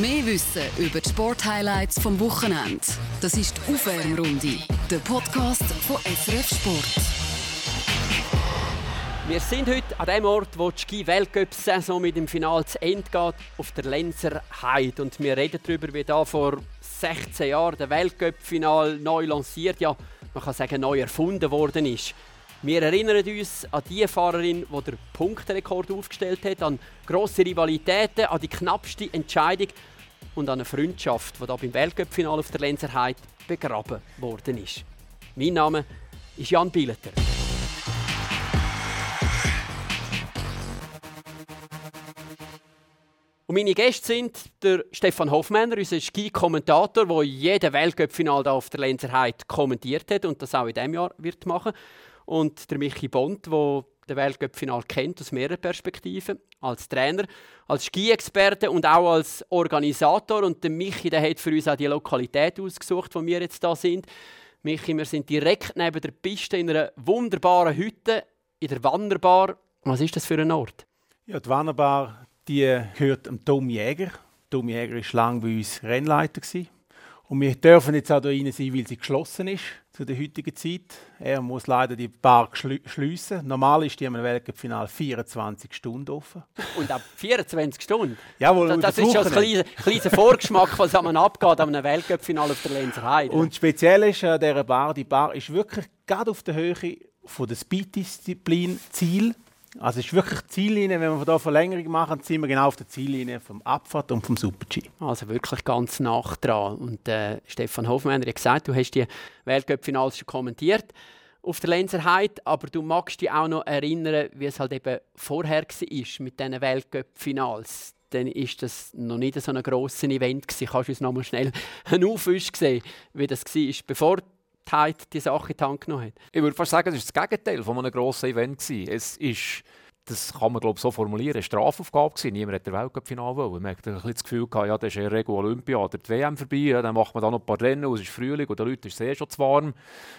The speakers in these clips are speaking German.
Mehr Wissen über die Sporthighlights vom Wochenende. Das ist die Aufwärmrunde, der Podcast von SRF Sport. Wir sind heute an dem Ort, wo die Ski-Weltcup-Saison mit dem Finale zu Ende geht, auf der Lenzer Heide. Und wir reden darüber, wie da vor 16 Jahren der Weltcup-Final neu lanciert, ja, man kann sagen, neu erfunden worden ist. Wir erinnern uns an die Fahrerin, die den Punkterekord aufgestellt hat, an grosse Rivalitäten, an die knappste Entscheidung und an eine Freundschaft, die da beim Weltcup-Final auf der Lenzerheide begraben worden ist. Mein Name ist Jan Bieleter. Und meine Gäste sind der Stefan Hoffmänner, unser Ski-Kommentator, der jeden Weltcup-Final auf der Lenzerheide kommentiert hat und das auch in diesem Jahr wird machen und der Michi Bond, der den Weltcup-Final kennt aus mehreren Perspektiven, als Trainer, als Ski-Experte und auch als Organisator. Und der Michi der hat für uns auch die Lokalität ausgesucht, wo wir jetzt da sind. Michi, wir sind direkt neben der Piste in einer wunderbaren Hütte in der Wannerbar. Was ist das für ein Ort? Ja, die Wannerbar die gehört dem Tom Jäger. Tom Jäger war lange bei uns Rennleiter. Und wir dürfen jetzt auch hier rein sein, weil sie geschlossen ist zu der heutigen Zeit. Er muss leider die Bar schliessen. Normal ist die am Weltcup-Final 24 Stunden offen. Und ab 24 Stunden? Jawohl, das, das ist schon ein kleiner, kleiner Vorgeschmack, was am abgeht am Weltcup-Final auf der Lenzer Heide. Und speziell ist an dieser Bar, die Bar ist wirklich gerade auf der Höhe von der Speed-Disziplin Ziel also ist wirklich die Ziellinie, wenn wir hier Verlängerung machen, sind wir genau auf der Ziellinie vom Abfahrt und vom Super-G. Also wirklich ganz nach dran. Und äh, Stefan Hofmann hat gesagt, du hast die Weltcup-Finals schon kommentiert auf der Lenzerheide, aber du magst dich auch noch erinnern, wie es halt eben vorher war mit diesen Weltcup-Finals. Dann war das noch nicht so ein grosses Event. Kannst du uns noch mal schnell einen Aufwisch sehen, wie das war, bevor die die Sache in die Hand genommen hat. Ich würde fast sagen, es war das Gegenteil von einem grossen Event. Es ist, das kann man glaube so formulieren, eine Strafaufgabe gewesen. Niemand hat der Weltcup-Final wollen. Man hat ein bisschen das Gefühl gehabt, ja, das ist ja Rego Olympia oder die WM vorbei, ja, dann macht man da noch ein paar Rennen, es ist Frühling und den Leuten ist es eh schon zu warm.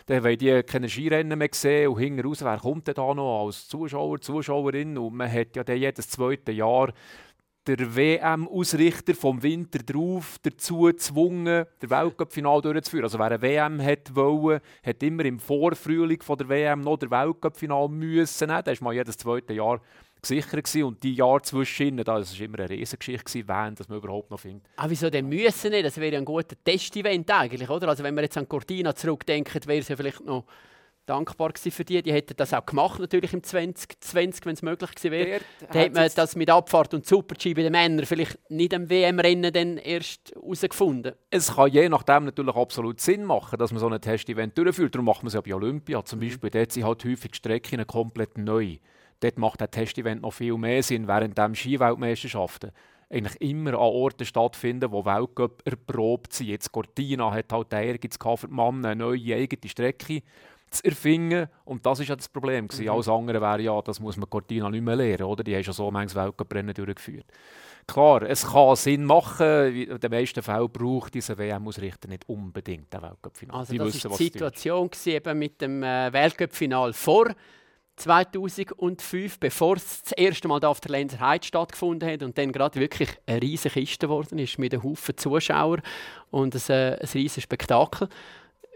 Dann wollen die keine Skirennen mehr sehen und hinten raus, wer kommt denn da noch als Zuschauer, Zuschauerin? Und man hat ja dann jedes zweite Jahr der WM-Ausrichter vom Winter drauf dazu gezwungen, der Weltcup-Final durchzuführen. Also wer eine WM hat wollen, hat immer im Vorfrühling von der WM noch der Weltcup-Final müssen. Das war mal jedes zweite Jahr gesichert gewesen. und die Jahre zwischen das war immer eine Riesengeschichte wen das man überhaupt noch findet. Ah, wieso denn müssen nicht? Das wäre ein guter Test-Event eigentlich, oder? Also wenn wir jetzt an Cortina zurückdenken, wäre es ja vielleicht noch dankbar für die. Die hätten das auch gemacht, natürlich im 2020, wenn es möglich gewesen wäre. Da hätte man das mit Abfahrt und Super-G bei den Männern vielleicht nicht am WM-Rennen dann erst herausgefunden. Es kann je nachdem natürlich absolut Sinn machen, dass man so ein Test-Event durchführt. Darum macht man es ja bei Olympia zum mhm. Beispiel. Dort sind halt häufig Strecken komplett neu. Dort macht ein Test-Event noch viel mehr Sinn, während dem Skiweltmeisterschaften eigentlich immer an Orten stattfinden, wo Weltcup erprobt sind. Jetzt Cortina hat halt der Ehrgeiz für die Männer eine neue eigene Strecke zu erfinden. Und das war ja das Problem. Mhm. Alles andere wäre ja, das muss man Cortina nicht mehr lernen. Oder? Die haben schon so manches Weltcuprennen durchgeführt. Klar, es kann Sinn machen. In den meisten Fällen braucht dieser WM-Ausrichter nicht unbedingt den Weltcup-Final. Also das war die Situation eben mit dem äh, Weltcup-Final vor 2005, bevor es das erste Mal auf der Lenzer Heide stattgefunden hat und dann gerade wirklich eine riesige Kiste geworden ist mit einem Haufen Zuschauer und ein, äh, ein riesiges Spektakel.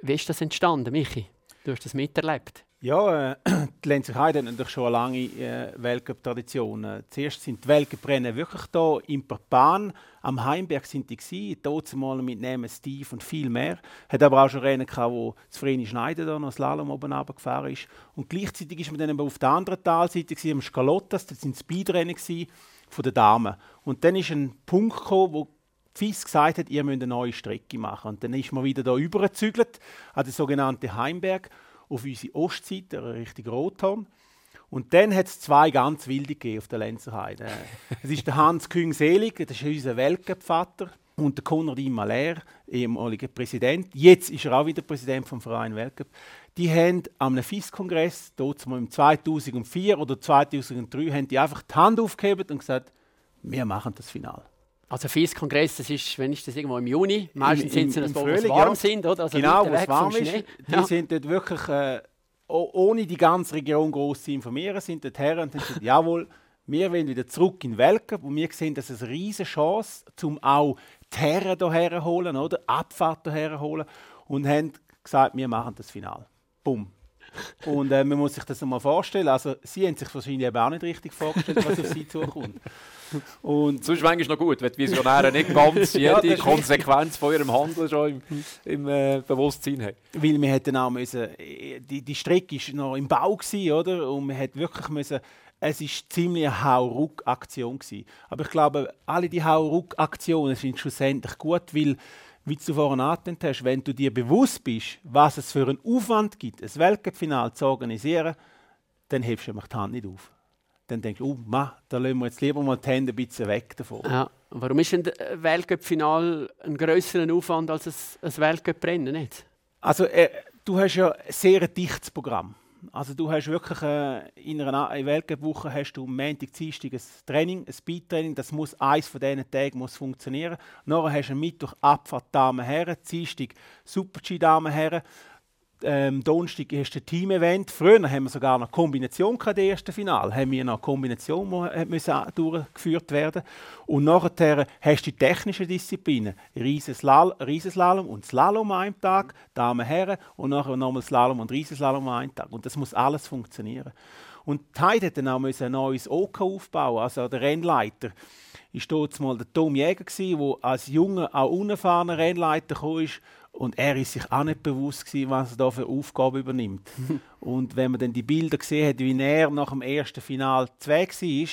Wie ist das entstanden, Michi? Du hast das miterlebt. Ja, äh, die Lenzer Heide hat natürlich schon eine lange äh, Weltcup-Tradition. Äh, zuerst sind die Weltcuprennen wirklich hier im Parpan. Am Heimberg sind die gewesen, dort mal mit Namen Steve und viel mehr. Hat aber auch schon Rennen gehabt, wo Vreni Schneider da noch Slalom oben runtergefahren ist. Und gleichzeitig ist man dann auf der anderen Talseite gewesen, am Scalottas, das sind Speedrennen von den Damen. Und dann ist ein Punkt gekommen, wo FIS gesagt hat, ihr müsst eine neue Strecke machen. Und dann ist man wieder da übergezügelt an den sogenannten Heimberg auf unsere Ostseite, Richtung Rothorn. Und dann hat es zwei ganz wilde gegeben auf der Lenzerheide. Es ist der Hans Küng-Selig, das ist unser Weltcup-Vater, und der Konradin Maler, ehemaliger Präsident. Jetzt ist er auch wieder Präsident vom Verein Weltcup. Die haben am FIS-Kongress, dort im 2004 oder 2003, haben die einfach die Hand aufgehoben und gesagt, wir machen das Finale. Also FIS-Kongress, das ist, wenn ist das irgendwo im Juni? Meistens sind sie das, wo es warm ja. sind, oder? Also genau, wo es warm ist. Die ja. sind dort wirklich, äh, ohne die ganze Region groß zu informieren, sind dort her und gesagt, jawohl, Wir wollen wieder zurück in Weltcup und wir sehen, dass es eine riesige Chance, um auch die Herren hierher holen, oder? Abfahrt hierher holen und haben gesagt, wir machen das Finale. Bumm. Und äh, man muss sich das mal vorstellen. Also, sie haben sich wahrscheinlich eben auch nicht richtig vorgestellt, was auf sie zukommt. Und Sonst manchmal noch gut, wenn die Visionäre nicht ganz jede ja, Konsequenz von ihrem Handeln schon im, im äh, Bewusstsein haben. Weil wir hätten auch müssen, die, die Strecke war noch im Bau, gewesen, oder? Und wir hätten wirklich müssen, es war ziemlich eine Hau-Ruck-Aktion. Aber ich glaube, alle die Hau-Ruck-Aktionen sind schlussendlich gut, weil wie du vorhin angetönt hast, wenn du dir bewusst bist, was es für einen Aufwand gibt, ein Weltcup-Final zu organisieren, dann hebst du die Hand nicht auf. Dann denkst du, oh, ma, da lassen wir jetzt lieber mal die Hände ein bisschen weg davon. Ja. Warum ist ein Weltcup-Final ein größerer Aufwand als ein, ein Weltcup-Rennen? Also, äh, du hast ja ein sehr dichtes Programm. Also du hast wirklich äh, in einer Weltcup-Woche hast du Montag, Dienstag ein Training, ein Speedtraining. Das muss eins von diesen Tagen muss funktionieren. Nachher hast du Mittwoch Abfahrt Damen Herren, Dienstag Super-G Damen Herren ähm, Donnerstag ist ein Team-Event. Früher haben wir sogar eine Kombination gehabt, das erste Finale. Haben wir noch eine Kombination, die durchgeführt werden Und nachher hast du die technischen Disziplinen. Riesenslalom und Slalom an einem Tag, Damen Herren, und nachher nochmal Slalom und Riesenslalom an einem Tag. Und das muss alles funktionieren. Und Heide hat dann auch ein neues OK aufbauen, also der Rennleiter war dort mal der Tom Jäger, der als junger, auch unerfahrener Rennleiter kam und er ist sich auch nicht bewusst gewesen, was er da für Aufgabe übernimmt. und wenn man dann die Bilder gesehen hat, wie er nach dem ersten Final zwei war,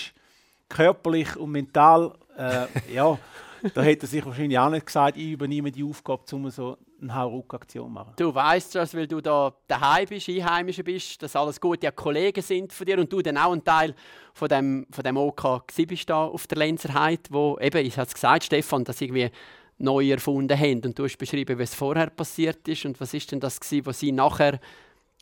körperlich und mental, äh, ja, da hätte er sich wahrscheinlich auch nicht gesagt, ich übernehme die Aufgabe, um so eine Hauruck-Aktion zu machen. Du weißt das, weil du da daheim bist, Einheimischer bist, dass alles gute Kollegen sind von dir und du dann auch ein Teil von dem, von dem OK bist da auf der Lenzerheit, wo eben, ich habe es gesagt, Stefan, dass irgendwie neu erfunden haben. Und du hast beschrieben, was vorher passiert ist und was ist denn das gewesen, was sie nachher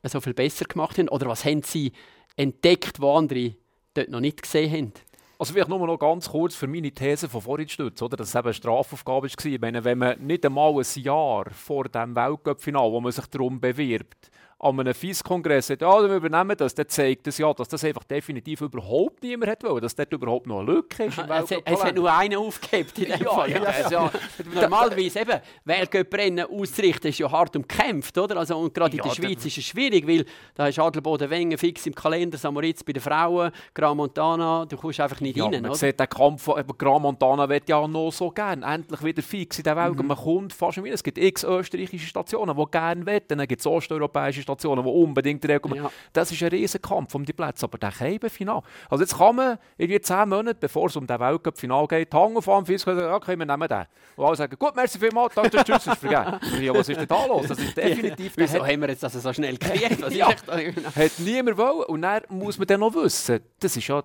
so viel besser gemacht haben? Oder was haben sie entdeckt, was andere dort noch nicht gesehen haben? Also vielleicht nur noch ganz kurz für meine These von vorhin stützen, oder? dass es eben eine Strafaufgabe war. Ich meine, wenn man nicht einmal ein Jahr vor dem Weltcup-Final, wo man sich darum bewirbt, an einem FIS-Kongress sagt, ja, wir übernehmen das, dann zeigt das ja, dass das einfach definitiv überhaupt niemand hat wollen, dass dort überhaupt noch eine Lücke ist. es, es hat nur einen aufgehebt in dem ja, Fall. Ja, ja, ja. Normalerweise eben, Weltcuprennen auszurichten ist ja hart umkämpft, oder? Also, und gerade in der Schweiz ist es schwierig, weil da ist Adelboden Wengen fix im Kalender, Samoritz bei den Frauen, Gran Montana, du kommst einfach nicht ja, rein, man oder? sieht den Kampf, Gran Montana wird ja noch so gerne, endlich wieder fix in der Welt. Mhm. Man kommt fast wieder, es gibt x österreichische Stationen, die gerne wollen, dann gibt es osteuropäische Stationen, die unbedingt reagieren. Ja. Das ist ein Riesenkampf um die Plätze. Aber der Keibenfinal. Also jetzt kann man irgendwie zehn Monate, bevor es um den Weltcup-Final geht, Hang auf am Fisk sagen, okay, wir nehmen den. Und alle sagen, gut, merci vielmals, danke, tschüss, ist vergeben. ja, was ist denn da los? Das ist definitiv... Wieso hat, haben wir jetzt das so schnell gekriegt? ja, hat niemand wollen. Und dann muss man dann noch wissen, das ist ja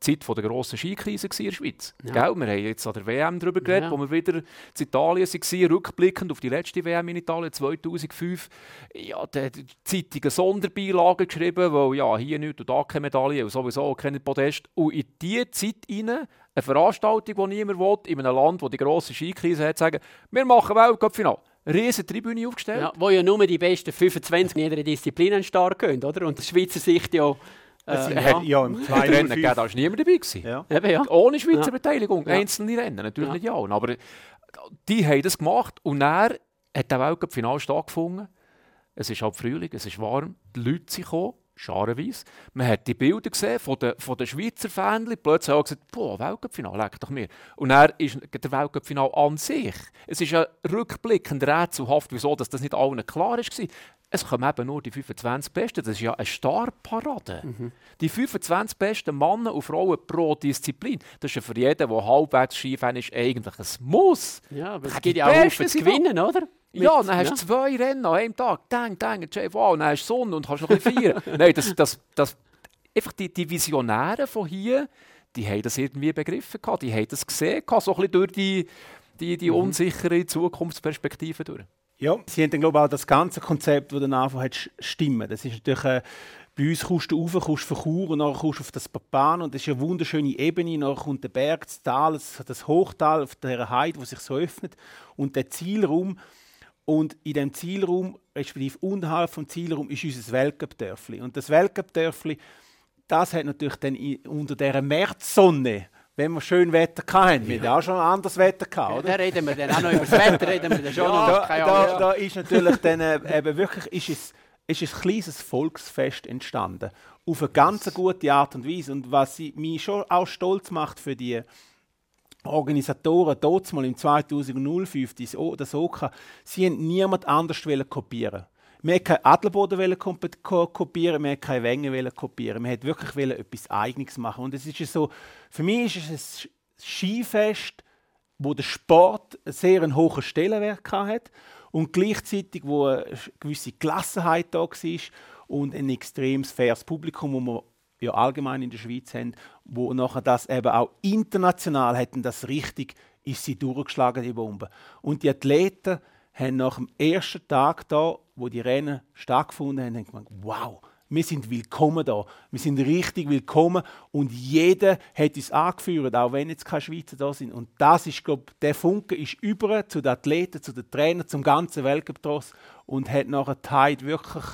Zeit der grossen Skikrise in der Schweiz. Ja. Gell? Wir haben jetzt an der WM darüber geredet, ja. wo wir wieder in Italien waren, rückblickend auf die letzte WM in Italien 2005. Ja, die, die Zeitung eine Sonderbeilage geschrieben, weil ja, hier nichts und da keine Medaille und sowieso kein Podest. Und in diese Zeit hinein eine Veranstaltung, die niemand will, in einem Land, das die grosse Skikrise hat, sagen, wir machen Weltcup-Final riesen Tribüne aufgestellt. Ja, wo ja nur die besten 25 in jeder Disziplin stark gehen, oder? Und aus Schweizer Sicht ja äh, ja. ja, im kleinen Rennen gegeben, da war niemand dabei. Ja. Eben, ja. Ohne Schweizer ja. Beteiligung. Einzelne Rennen, natürlich nicht ja. Aber die haben das gemacht und dann hat der Weltcup-Final stattgefunden. Es ist halt Frühling, es ist warm, die Leute sind gekommen, scharenweise. Man hat die Bilder gesehen von den, von den Schweizer Fans. Plötzlich haben gesagt, boah, Weltcup-Final, leck doch mir. Und dann ist der Weltcup-Final an sich. Es ist ein rückblickend rätselhaft, wieso dass das nicht allen klar war es kommen eben nur die 25 Besten. Das ist ja eine Starparade. Mhm. Die 25 besten Männer und Frauen pro Disziplin. Das ist ja für jeden, der halbwegs Skifan ist, eigentlich ein Muss. Ja, aber es geht ja auch zu gewinnen, oder? ja, dann hast du ja. zwei Rennen an einem Tag. Dang, dang, wow, dann hast du Sonne und kannst noch ein bisschen feiern. Nein, das, das, das, einfach die, die Visionäre von hier, die haben das irgendwie begriffen. Gehabt. Die haben das gesehen, so ein bisschen durch die, die, die mhm. unsichere Zukunftsperspektive durch. Ja, sie haben dann, glaube ich, auch das ganze Konzept, das dann Anfang hat, stimmen. Das ist natürlich, äh, bei uns kommst du rauf, kommst von Chur und dann kommst du auf das Papan und das ist eine wunderschöne Ebene. Dann kommt der Berg, das Tal, das, das Hochtal auf der Heide, wo sich so öffnet und der Zielraum. Und in dem Zielraum, respektive unterhalb vom Zielraum, ist unser Weltcup-Dörfli. Und das Weltcup-Dörfli, das hat natürlich dann unter dieser Märzsonne wenn wir schön Wetter hatten. Wir hatten auch schon anderes Wetter gehabt, oder? Ja, da reden wir dann auch noch über das Wetter, reden wir dann schon ja, noch. Da, da, da, ist natürlich dann äh, eben wirklich ist es, ist ein kleines Volksfest entstanden. Auf eine ganz gute Art und Weise. Und was mich schon auch stolz macht für die Organisatoren dort mal im 2005, das OKA, sie haben niemand anders kopieren wir wollten keinen Adlerboden kopieren, wir wollten keine Wänge kopieren. Wir wollten wirklich etwas Eigenes machen. Und es ist so, für mich ist es ein Skifest, wo der Sport einen sehr hohen Stellenwert hat und gleichzeitig wo eine gewisse Gelassenheit da war und ein extrem faires Publikum, das wir ja allgemein in der Schweiz haben, wo nachher das eben auch international hätten das richtig ist sie durchgeschlagen die Bombe und die Athleten haben nach dem ersten Tag da, wo die Rennen stattgefunden haben, gedacht, wow, wir sind willkommen da. Wir sind richtig willkommen und jeder hat uns angeführt, auch wenn jetzt keine Schweizer da sind. Und das ist, glaube der Funke ist über zu den Athleten, zu den Trainern, zum ganzen Weltcup und hat nachher Hyde wirklich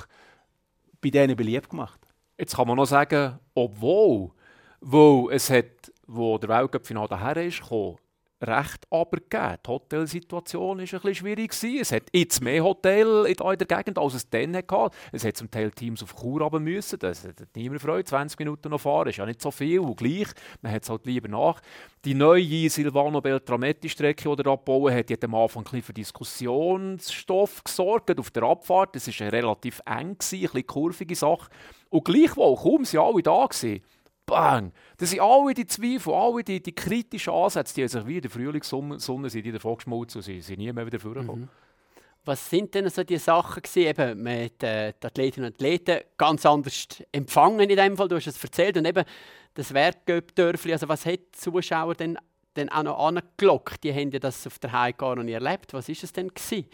bei denen beliebt gemacht. Jetzt kann man noch sagen, obwohl, wo es hat, wo der Weltcup-Final daher ist, gekommen, recht abgegeben. Die Hotelsituation war bisschen schwierig. Gewesen. Es hat jetzt mehr Hotels in der Gegend, als es dann hatte. Es hat zum Teil Teams auf Chur haben müssen. Das hat niemand Freude. 20 Minuten noch fahren ist ja nicht so viel. Und gleich, man hat es halt lieber nach. Die neue Silvano Beltrametti-Strecke, die er abbauen hat, hat am Anfang ein für Diskussionsstoff gesorgt auf der Abfahrt. Das war relativ eng, gewesen, ein bisschen kurvige Sache. Und gleichwohl, kaum sind alle da gewesen, bang! Das sind alle die Zweifel, alle die, die kritischen Ansätze, die sich wie in der Frühlingssonne sind die davon geschmolzen und sind, sind nie mehr wieder vorgekommen. Mhm. Was sind denn so die Sachen gewesen? Eben, man hat äh, die Athletinnen und Athleten ganz anders empfangen in dem Fall. Du hast es erzählt und eben das Wertgöp-Dörfli. Also was hat die Zuschauer denn, denn auch noch angelockt? Die haben ja das auf der Heide gar noch nie erlebt. Was ist es denn gewesen?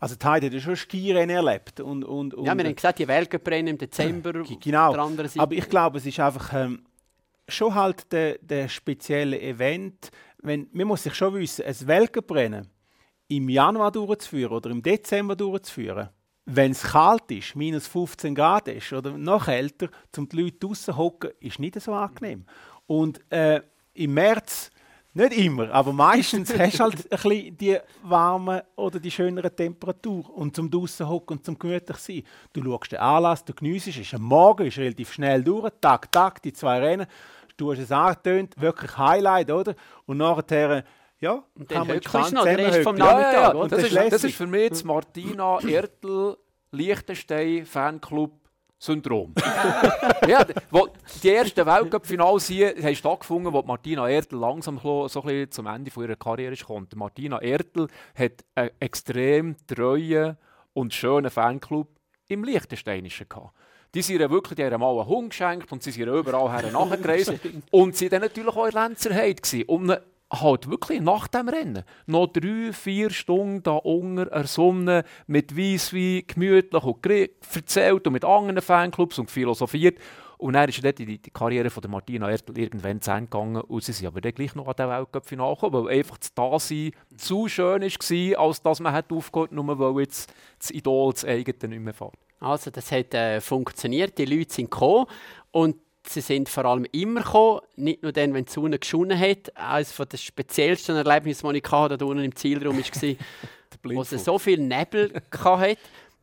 Also die Heide hat schon Skirennen erlebt. Und, und, und, ja, wir haben gesagt, die Weltcuprennen im Dezember. Genau, aber ich glaube, es ist einfach ähm, schon halt der, der spezielle Event. Wenn, man muss sich schon wissen, ein Weltcuprennen im Januar durchzuführen oder im Dezember durchzuführen, wenn es kalt ist, minus 15 Grad ist oder noch älter, um die Leute draußen hocken, ist nicht so angenehm. Und äh, im März nicht immer, aber meistens hast du halt ein bisschen die warme oder die schönere Temperatur. Und zum draußen hocken und zum gemütlich sein. Du schaust den Anlass, du geniessest, es ist am Morgen, ist relativ schnell durch, Tag, Tag, die zwei Rennen. Du hast es angetönt, wirklich Highlight, oder? Und nachher, ja, und kann man gespannt noch den Rest vom Nachmittag, ja, ja, ja. Das, das, ist, das ist für mich jetzt Martina Ertel, Liechtenstein, Fanclub Syndrom. ja, wo die ersten Weltcup-Finals hier haben stattgefunden, wo Martina Ertel langsam so ein zum Ende ihrer Karriere kommt. Martina Ertel hat einen extrem treuen und schönen Fanclub im Liechtensteinischen gehabt. Die sind ihr wirklich die mal einen Hund geschenkt und sie sind überall her nachgereist. und sie waren natürlich auch in Lenzerheide. Um halt wirklich nach dem Rennen noch drei, vier Stunden da unter der mit Weisswein gemütlich und erzählt und mit anderen Fanclubs und philosophiert. Und dann ist dort die, Karriere von der Martina Ertel irgendwann zu Ende gegangen und sie sind aber dann gleich noch an den Weltcup-Final gekommen, weil einfach das Dasein zu schön war, als dass man hat nur weil jetzt das Idol, das eigene nicht mehr fährt. Also das hat äh, funktioniert, die Leute sind gekommen und sie sind vor allem immer gekommen, nicht nur dann, wenn die Sonne geschonnen hat. Eines der speziellsten Erlebnisse, die ich hatte, da unten im Zielraum war, wo es so viel Nebel hatte,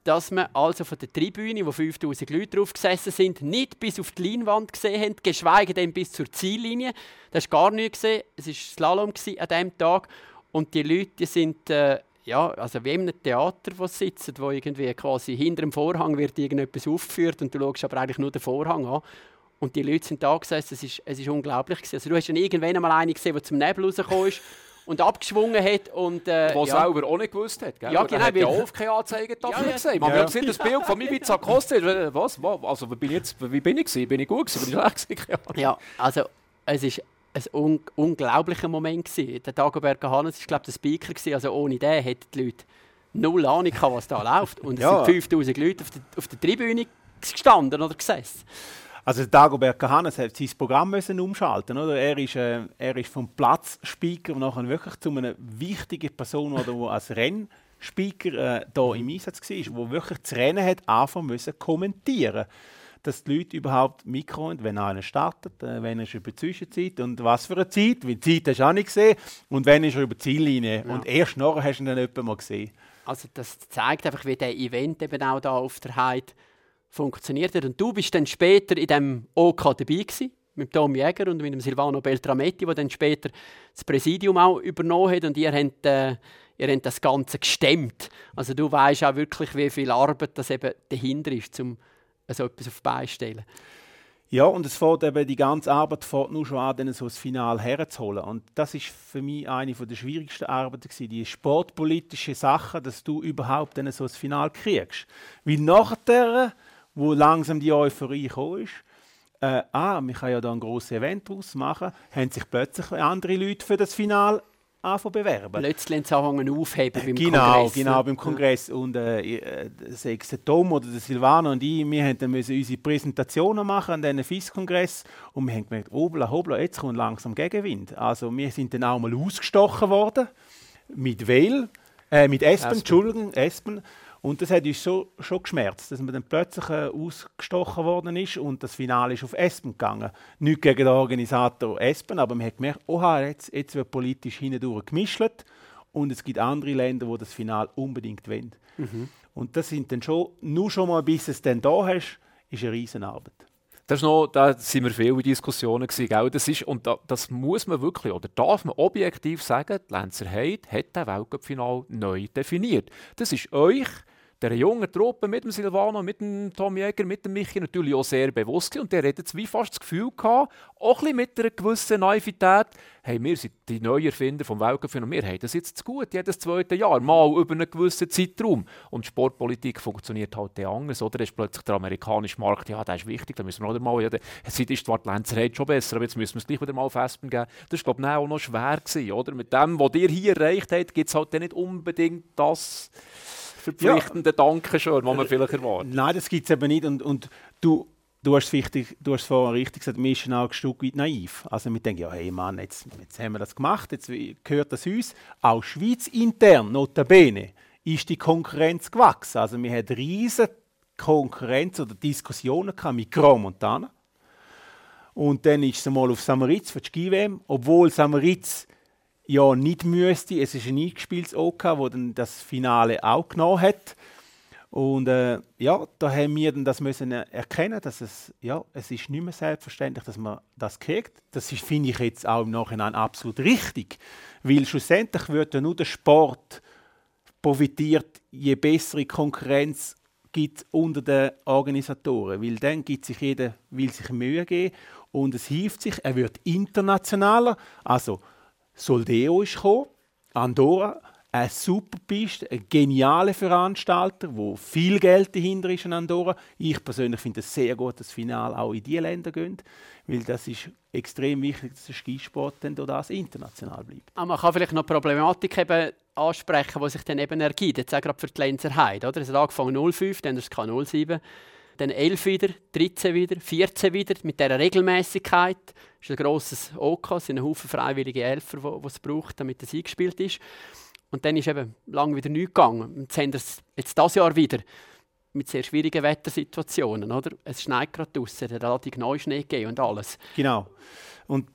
dass man also von der Tribüne, wo 5000 Leute drauf gesessen sind, nicht bis auf die Leinwand gesehen haben, geschweige denn bis zur Ziellinie. Das hast gar nicht gesehen. Es war Slalom an diesem Tag. Und die Leute die sind äh, ja, also wie in einem Theater, wo sie sitzen, wo irgendwie quasi hinter dem Vorhang wird irgendetwas aufgeführt und du schaust aber eigentlich nur den Vorhang an. Und die Leute sind da gesessen, es ist, es ist unglaublich. Gewesen. Also du hast dann irgendwann einmal einen gesehen, der zum Nebel rausgekommen ist und abgeschwungen hat. Und, äh, Was ja. selber auch nicht gewusst hat. Gell? Ja, genau. Er hat ja auch keine Anzeige dafür ja, gesehen. Man ja. hat gesehen, das Bild von Mivica Costa. Was? Also, wie bin ich, jetzt, wie bin ich gewesen? Bin ich gut gewesen? Bin ich schlecht gewesen? Ja, also es ist ein un unglaublicher Moment gewesen. Der Dagobert Hannes war, glaube der Speaker gewesen. Also ohne den hätten die Leute null Ahnung was da läuft. Und es ja. sind 5000 Leute auf der, auf der Tribüne gestanden oder gesessen. Also Dagobert Johannes hat sein Programm müssen umschalten oder? Er ist, äh, er ist vom Platzspeaker nachher wirklich zu einer wichtigen Person oder wo als Rennspeaker äh, da im Einsatz war, wo wirklich das Rennen hat anfangen müssen kommentieren. dass die Leute überhaupt mitkommen, wenn einer startet, äh, wenn er über die Zwischenzeit und was für eine Zeit, weil die Zeit hast du auch nicht gesehen und wenn ist er über die Ziellinie ja. und erst nachher hast du ihn dann jemand mal gesehen. Also das zeigt einfach, wie der Event eben auch da auf der Heide funktioniert hat. Und du bist dann später in dem OK dabei gewesen, mit Tom Jäger und mit dem Silvano Beltrametti, der dann später das Präsidium auch übernommen hat und ihr habt, äh, ihr habt das Ganze gestemmt. Also du weißt auch wirklich, wie viel Arbeit das eben dahinter ist, um so etwas auf die Beine zu stellen. Ja, und es fährt eben die ganze Arbeit fährt nur schon an, so das Final herzuholen. Und das ist für mich eine der schwierigsten Arbeiten gewesen, die sportpolitische Sache, dass du überhaupt dann so das Final kriegst. Weil nachher, wo langsam die Euphorie gekommen ist, äh, ah, man kann ja da ein grosses Event daraus machen, haben sich plötzlich andere Leute für das Final anfangen bewerben. Plötzlich anfangen aufheben beim genau, Kongress. Genau, ne? beim Kongress. Ja. Und äh, äh sei es der Tom oder der Silvano und ich, wir haben dann müssen unsere Präsentationen machen an diesem FIS-Kongress und wir haben gemerkt, hobla, hobla, jetzt kommt langsam Gegenwind. Also wir sind dann auch mal ausgestochen worden mit Weil, äh, mit Espen, Espen. Entschuldigung, Espen. Und das hat uns so, schon geschmerzt, dass man dann plötzlich äh, ausgestochen worden ist und das Finale ist auf Espen gegangen. Nicht gegen den Organisator Espen, aber man hat gemerkt, oha, jetzt, jetzt wird politisch hindurch gemischt und es gibt andere Länder, wo das Finale unbedingt wollen. Mhm. Und das sind dann schon, nur schon mal, bis es dann da hast, ist eine Riesenarbeit. Das ist noch, da sind wir viele Diskussionen gewesen, gell? Das ist, und da, das muss man wirklich, oder darf man objektiv sagen, die Lenzer Heid hat das Weltcup-Final neu definiert. Das ist euch der jungen Truppe mit dem Silvano, mit dem Tom Jäger, mit dem Michi natürlich auch sehr bewusst und der hat wie fast das Gefühl gehabt, auch ein mit einer gewissen Naivität, hey, wir sind die neuen Erfinder vom Weltcup und wir haben das jetzt zu gut, jedes zweite Jahr, mal über einen gewissen Zeitraum. Und Sportpolitik funktioniert halt anders, oder? Da ist plötzlich der amerikanische Markt, ja, der ist wichtig, da müssen wir noch mal, ja, seit ist die Lenzerheit schon besser, aber jetzt müssen wir es gleich wieder mal festgeben. Das war, glaube ich, auch noch schwer gewesen, oder? Mit dem, was ihr hier erreicht habt, gibt es halt nicht unbedingt das verpflichtende ja. Dankeschön, was man vielleicht erwartet. Nein, das gibt es eben nicht. Und, und du, du hast es wichtig, du hast vorhin richtig gesagt, wir sind auch ein Stück weit naiv. Also wir denken, ja, hey Mann, jetzt, jetzt haben wir das gemacht, jetzt gehört das uns. Auch Schweiz intern, notabene, ist die Konkurrenz gewachsen. Also wir hatten riesige Konkurrenz oder Diskussionen mit Grand Montana. Und dann ist es mal auf Samaritz für die Ski-WM, obwohl Samaritz ja nicht müsste. Es ist ein eingespieltes OK, wo dann das Finale auch genommen hat. Und äh, ja, da haben wir dann das müssen erkennen, dass es ja, es ist nicht mehr selbstverständlich, dass man das kriegt. Das finde ich jetzt auch im Nachhinein absolut richtig, weil schlussendlich wird ja nur der Sport profitiert, je bessere Konkurrenz gibt unter den Organisatoren, weil dann gibt sich jeder will sich Mühe geben und es hilft sich. Er wird internationaler, also Soldeo ist gekommen, Andorra, eine super Piste, ein genialer Veranstalter, wo viel Geld dahinter ist in Andorra. Ich persönlich finde es sehr gut, dass das Finale auch in diese Länder geht, weil das ist extrem wichtig, dass der Skisport dann das international bleibt. Aber ah, man kann vielleicht noch Problematik eben ansprechen, die sich dann eben ergibt, jetzt auch gerade für die Lenzer Heide. Oder? Es hat angefangen 05, dann das K07, dann 11 wieder, 13 wieder, 14 wieder, mit dieser Regelmäßigkeit. Das ist ein grosses OK, es sind ein Haufen freiwillige Helfer, die es braucht, damit es eingespielt ist. Und dann ist eben lange wieder nichts gegangen. Jetzt haben wir es jetzt dieses Jahr wieder mit sehr schwierigen Wettersituationen. Oder? Es schneit gerade draußen, es hat relativ Neuschnee gegeben und alles. Genau. Und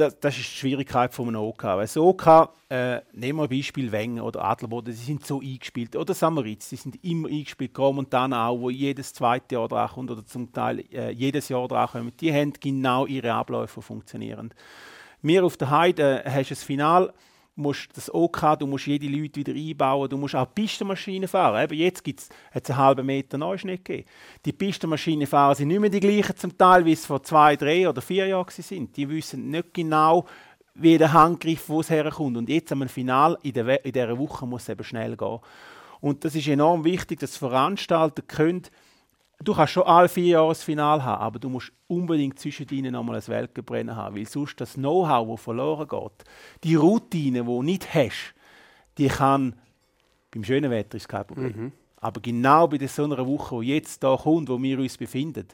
das, das, ist die Schwierigkeit von einem OK. Weil so OK, äh, nehmen wir ein Beispiel Wenger oder Adlerboden, die sind so eingespielt. Oder Samaritz, die sind immer eingespielt. Gromontana auch, wo jedes zweite Jahr dran kommt oder zum Teil äh, jedes Jahr dran kommen. Die haben genau ihre Abläufe funktionieren. Wir auf der Heide äh, hast das Final musst das OK, du musst jede Leute wieder einbauen, du musst auch Pistenmaschinen fahren. Eben jetzt gibt es einen halben Meter Neuschnee gegeben. Die Pistenmaschinenfahrer sind nicht mehr die gleichen zum Teil, wie es vor zwei, drei oder vier Jahren sind. Die wissen nicht genau, wie der Handgriff, wo es herkommt. Und jetzt am Final in, der, in dieser Woche muss es eben schnell gehen. Und das ist enorm wichtig, dass Veranstalter können Du kannst schon alle vier Jahre das Finale haben, aber du musst unbedingt zwischen ihnen nochmal ein Weltgebrennen haben, weil sonst das Know-how, das verloren geht, die Routine, die du nicht hast, die kann, beim schönen Wetter ist kein Problem. Mhm. Aber genau bei so einer Woche, die jetzt da kommt, wo wir uns befinden,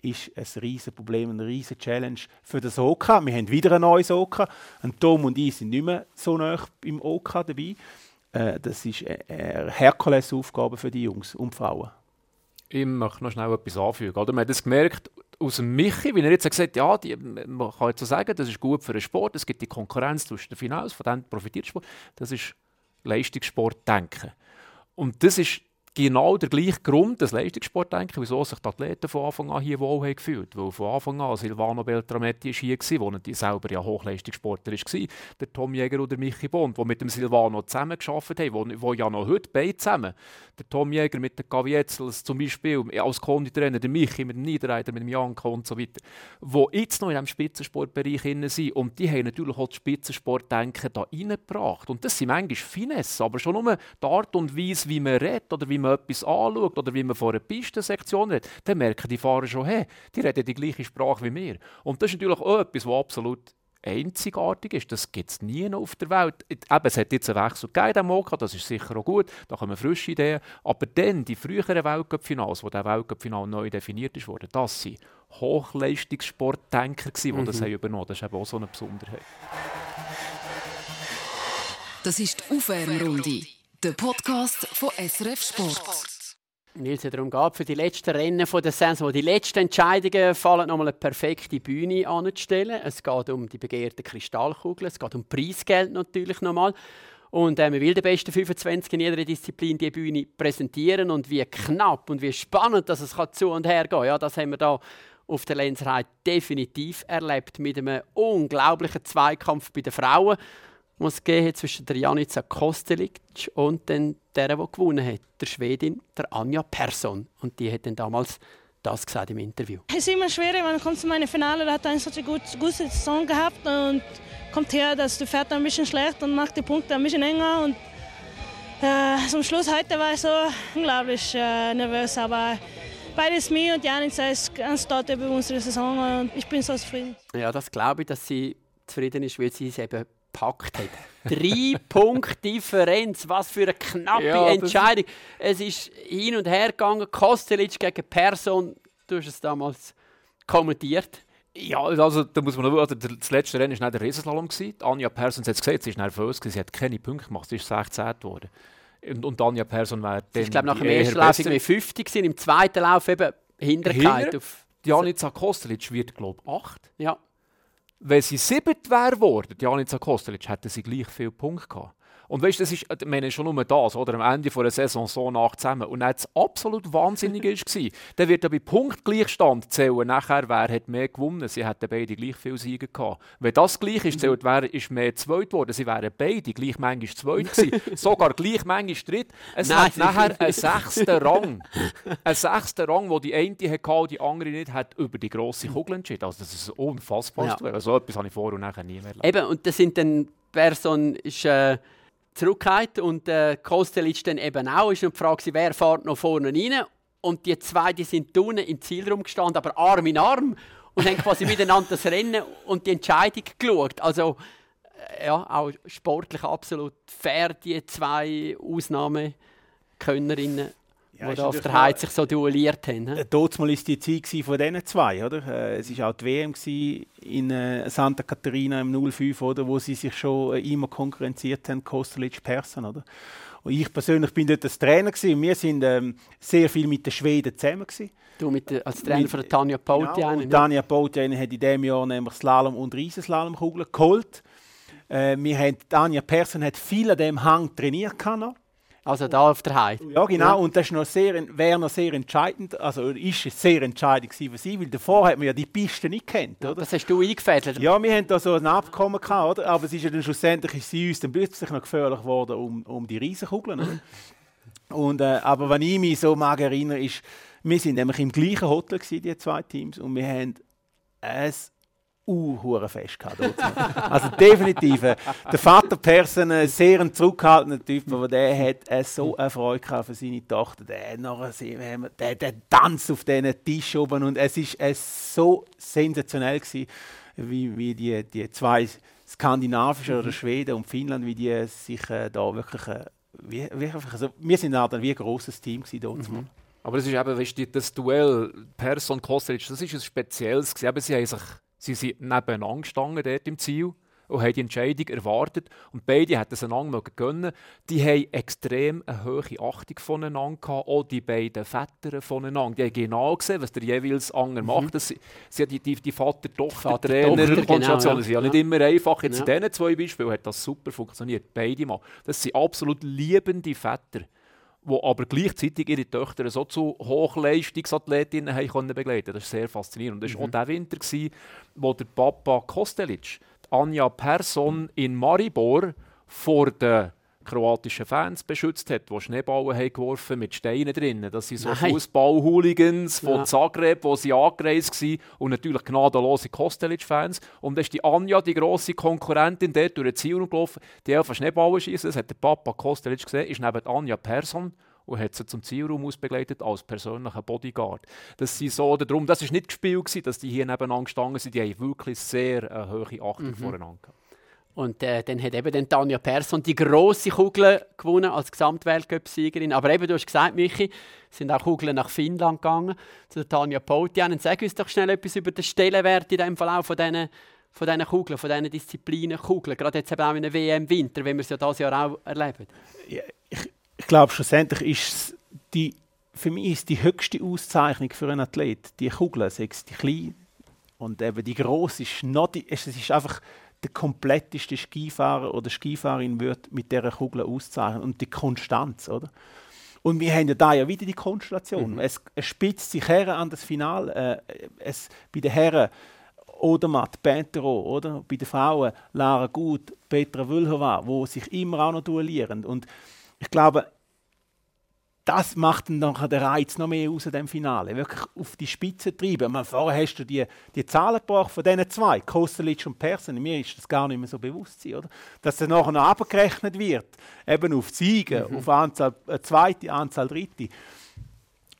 ist ein riesiges Problem, eine riesige Challenge für das OK. Wir haben wieder ein neues OK. Und Tom und ich sind nicht mehr so nah im OK dabei. Äh, das ist eine Herkulesaufgabe für die Jungs und Frauen. Ich möchte noch schnell etwas anfügen. Oder? Man hat es gemerkt, aus dem Michi, wie er jetzt gesagt hat, ja, die, man kann jetzt so sagen, das ist gut für den Sport, es gibt die Konkurrenz zwischen den Finals, von dem profitiert Sport. Das ist Leistungssport denken. Und das ist genau der gleiche Grund des Leistungssportdenkens, wieso sich die Athleten von Anfang an hier wohl haben gefühlt Weil von Anfang an Silvano Beltrametti war hier, gewesen, der selber ja Hochleistungssportler war. Der Tom Jäger oder Michi Bond, die mit dem Silvano zusammen gearbeitet haben, wo, wo ja noch heute beide zusammen. Der Tom Jäger mit der Gavi Etzels zum Beispiel, als Konditrainer, der Michi mit dem Niederreiter, mit dem Janka und so weiter, die jetzt noch in diesem Spitzensportbereich sind. Und die haben natürlich auch das Spitzensportdenken da reingebracht. Und das sind manchmal Finesse, aber schon nur die Art und Weise, wie man redet oder wie man etwas anschaut oder wie man vor einer Pistensektion redet, dann merken die Fahrer schon, hey, die reden die gleiche Sprache wie wir. Und das ist natürlich auch etwas, was absolut einzigartig ist. Das gibt es nie noch auf der Welt. Eben, es hat jetzt einen Wechsel gegeben, Moka, das ist sicher auch gut, da kommen frische Ideen. Aber dann, die früheren Weltcup-Finals, wo der Weltcup-Final neu definiert ist worden, das sind Hochleistungssportdenker die mhm. das haben übernommen Das ist eben auch so eine Besonderheit. Das ist die Aufwärmrunde. Der Podcast von SRF Sport. Weil es darum geht, für die letzten Rennen der Saison, die letzten Entscheidungen fallen nochmal eine perfekte Bühne anzustellen. Es geht um die begehrten Kristallkugeln, es geht um Preisgeld natürlich nochmal. Und äh, man will den besten 25 in jeder Disziplin die Bühne präsentieren und wie knapp und wie spannend dass es zu und her geht. Ja, das haben wir da auf der Lenzerei definitiv erlebt mit einem unglaublichen Zweikampf bei den Frauen muss gehen zwischen der Janica Kostelic und den, der, der gewonnen hat, der Schwedin, der Anja Persson. Und die hat dann damals das gesagt im Interview. Es ist immer schwer, man kommt zu meinem Finale, da hat eine solche gute, gute Saison gehabt und kommt her, dass du fährt ein bisschen schlecht und macht die Punkte ein bisschen enger und äh, zum Schluss heute war ich so unglaublich äh, nervös, aber beides mir und Janica ist ganz dort über unsere Saison und ich bin so zufrieden. Ja, das glaube ich, dass sie zufrieden ist, weil sie es eben gepackt hat. Drei Punkte Differenz, was für eine knappe ja, Entscheidung. Es ist hin und her gegangen, Kostelic gegen Person, du hast es damals kommentiert. Ja, also da muss man noch, also das letzte Rennen war nicht der Riesenslalom. Anja Persson hat es gesehen, sie war nervös, sie hat keine Punkte gemacht, sie ist 16 geworden. Und, und Anja Persson wäre dann. Ich glaube, nach dem ersten Lauf irgendwie 50 gewesen, im zweiten Lauf eben hintergehalten. Hinter, Janica Kostelic wird, glaube ich, 8. Ja. Wenn sie siebert wäre geworden, Janica Kostelic, hätte sie gleich viele Punkte gehabt. Und weißt du, das ist, ich meine, schon nur das, oder? Am Ende der Saison so nach zusammen. Und dann das absolut Wahnsinnige war, dann wird er bei Punktgleichstand zählen, nachher, wer hat mehr gewonnen. Sie hätten beide gleich viele Siege gehabt. Wenn das gleich ist, zählt, wer ist mehr zweit geworden. Sie wären beide gleich manchmal zweit gewesen, sogar gleich manchmal dritt. Es Nein. hat nachher einen sechsten Rang. Einen sechsten Rang, wo die eine hatte und die andere nicht, hat über die grosse Kugel entschieden. Also das ist unfassbar. Ja. So etwas habe ich vorher und nachher nie mehr erlebt. Eben, und das sind dann Personen, ist, äh zurückgeht und äh, Kostelic dann eben auch. Ist und die Frage, wer fährt noch vorne rein? Und die zwei die sind unten im Zielraum gestanden, aber Arm in Arm und haben quasi miteinander das Rennen und die Entscheidung geschaut. Also äh, ja, auch sportlich absolut fair, die zwei Ausnahmekönnerinnen ja, die auf der Heiz sich so duelliert haben. He? Dort war die Zeit von diesen zwei. Oder? Äh, es war auch die WM in äh, Santa Caterina im 05, oder? wo sie sich schon äh, immer konkurrenziert haben, Kostelic Persen. Oder? Und ich persönlich bin dort als Trainer gewesen. wir sind ähm, sehr viel mit den Schweden zusammen gewesen. Du mit der, als Trainer mit, von Tanja Pautiainen. Genau, Tanja Pautiainen hat in diesem Jahr nämlich Slalom und Riesenslalomkugeln geholt. Äh, wir haben, Tanja Persen hat viel an diesem Hang trainiert. Noch. Also da auf der Heide. Ja, genau. Ja. Und das ist noch sehr, wäre noch sehr entscheidend, also ist sehr entscheidend für sie, weil davor hat man ja die Piste nicht kennt, oder? Das hast du eingefädelt. Ja, wir haben da so ein Abkommen gehabt, oder? Aber es ist ja dann schlussendlich ist sie uns dann plötzlich noch gefährlich geworden um, um die Riesenkugeln, oder? Und, äh, aber wenn ich mich so mag erinnere, ist, wir sind nämlich im gleichen Hotel gewesen, die zwei Teams, und wir haben es uh, fest gehabt. also definitiv. Äh, der Vater Person, ein sehr zurückhaltender Typ, aber der hat äh, so eine Freude für seine Tochter. Der, nachher, der, der Tanz auf diesen Tisch oben und es ist äh, so sensationell gewesen, wie, wie die, die zwei skandinavischen oder Schweden und Finnland, wie die sich äh, da wirklich, äh, wie, wie, also, wir sind ein wie ein grosses Team gewesen dort. Mhm. Aber es ist eben, weißt du, das Duell Person Kostic, das ist ein spezielles gewesen. sie haben sich Sie sind nebeneinander gestanden dort im Ziel. und haben die Entscheidung erwartet. Und beide hätten es einander gönnen Die haben extrem eine hohe Achtung voneinander gehabt, auch die beiden Väter voneinander. Die haben genau gesehen, was der jeweils andere mhm. macht. Das sind die, die, die Vater-Tochter-Trainer-Konstellation. Genau, ja. ja nicht immer einfach. Jetzt ja. in diesen zwei Beispielen hat das super funktioniert. Beide mal. Das sind absolut liebende Väter die aber gleichzeitig ihre Töchter so zu Hochleistungsathletinnen haben können begleiten Das ist sehr faszinierend. Und das war mhm. auch der Winter, gewesen, wo der Papa Kostelic, Anja Persson in Maribor vor den kroatischen Fans beschützt hat, die Schneeballen haben geworfen mit Steinen drinnen. Das sind so Fußball-Hooligans von ja. Zagreb, wo sie angereist waren und natürlich gnadlose Kostelic-Fans. Und dann ist die Anja, die grosse Konkurrentin, dort durch den Ziel gelaufen, die auf Schneeballen schießen. Das hat der Papa Kostelic gesehen, ist neben Anja Persson und hat sie zum Zielraum ausbegleitet als persönlicher Bodyguard. Das, sind so, darum, das ist nicht gespielt, dass die hier nebeneinander gestanden sind. Die haben wirklich sehr eine hohe Achtung mhm. voreinander. Und äh, dann hat eben Tanja Persson die grosse Kugel gewonnen als Gesamtweltcup-Siegerin. Aber eben, du hast gesagt, Michi, sind auch Kugeln nach Finnland gegangen, zu Tanja Poutian. Sag uns doch schnell etwas über den Stellenwert in dem Fall auch von diesen von diesen Kugeln, von diesen Disziplinen Kugeln. Gerade jetzt eben auch in der WM Winter, wie wir es ja dieses Jahr auch erleben. Ja, ich, ich glaube, schlussendlich ist die, für mich ist die höchste Auszeichnung für einen Athlet, die Kugel, sei die kleine und eben die große, ist, die, es ist einfach der kompletteste Skifahrer oder Skifahrerin wird mit dieser Kugel auszeichnen und die Konstanz, oder? Und wir haben ja da ja wieder die Konstellation. Mhm. Es, es, spitzt sich her an das Finale. Äh, es, bei den Herren Odermatt, Bentero, oder? Bei den Frauen Lara Gut, Petra Vlhova, wo sich immer auch noch duellieren. Und ich glaube, das macht dann nachher den Reiz noch mehr aus dem Finale. Wirklich auf die Spitze treiben. Man, vorher hast du die, die Zahlen gebracht von diesen zwei, Kostelic und Persen. Mir ist das gar nicht mehr so bewusst. Oder? Dass das nachher noch abgerechnet wird. Eben auf Siege, mhm. auf Anzahl, äh, zweite, Anzahl dritte.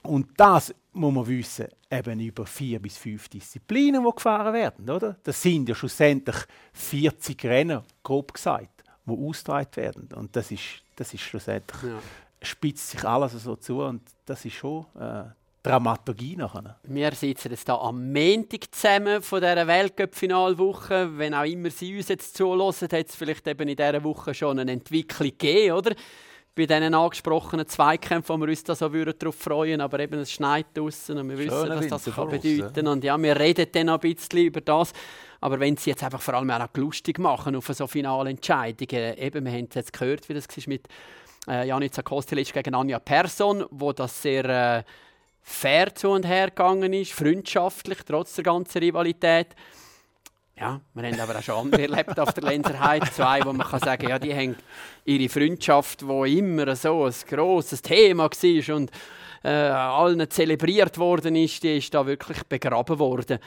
Und das muss man wissen, eben über vier bis fünf Disziplinen, die gefahren werden. Oder? Das sind ja schlussendlich 40 Rennen, grob gesagt, die ausgetragen werden. Und das ist, das ist schlussendlich ja spitzt sich alles so zu und das ist schon äh, Dramaturgie nachher. Wir sitzen jetzt hier am Montag zusammen von dieser Weltcup-Finalwoche. Wenn auch immer Sie uns jetzt zulassen, hat es vielleicht eben in dieser Woche schon eine Entwicklung gegeben, oder? Bei diesen angesprochenen Zweikämpfen, wo wir uns da so darauf freuen aber eben es schneit draußen und wir wissen, Schöne was das kann bedeuten kann. Und ja, wir reden dann noch ein bisschen über das. Aber wenn sie jetzt einfach vor allem auch lustig machen auf so finale Entscheidungen, eben, wir haben es jetzt gehört, wie das war mit äh, Janica Kostelic gegen Anja Persson, wo das sehr äh, fair zu und her gegangen ist, freundschaftlich, trotz der ganzen Rivalität. Ja, wir haben aber auch schon andere erlebt auf der Lenzerheide, zwei, wo man kann sagen, ja, die haben ihre Freundschaft, wo immer so ein grosses Thema war und äh, allen zelebriert worden ist, die ist da wirklich begraben worden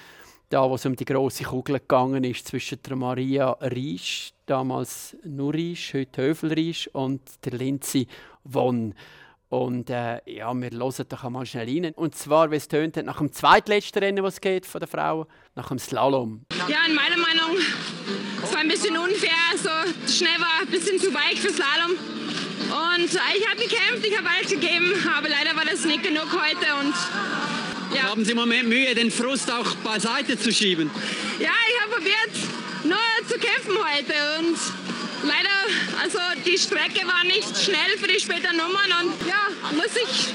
da wo es um die große Kugel gegangen ist zwischen der Maria Riesch, damals nur Riesch, heute Höfel Riesch, und der Lindsay Won. Und äh, ja, wir hören doch einmal schnell rein. Und zwar, wie es tönt, nach dem zweitletzten Rennen, was geht von der Frau, nach dem Slalom. Ja, in meiner Meinung, es war ein bisschen unfair. So schnell war ein bisschen zu weit für Slalom. Und äh, ich habe gekämpft, ich habe alles gegeben, aber leider war das nicht genug heute. Und. Haben Sie im Moment Mühe, den Frust auch beiseite zu schieben? Ja, ich habe probiert, nur zu kämpfen heute und leider, also die Strecke war nicht schnell für die späteren Nummern und ja, muss ich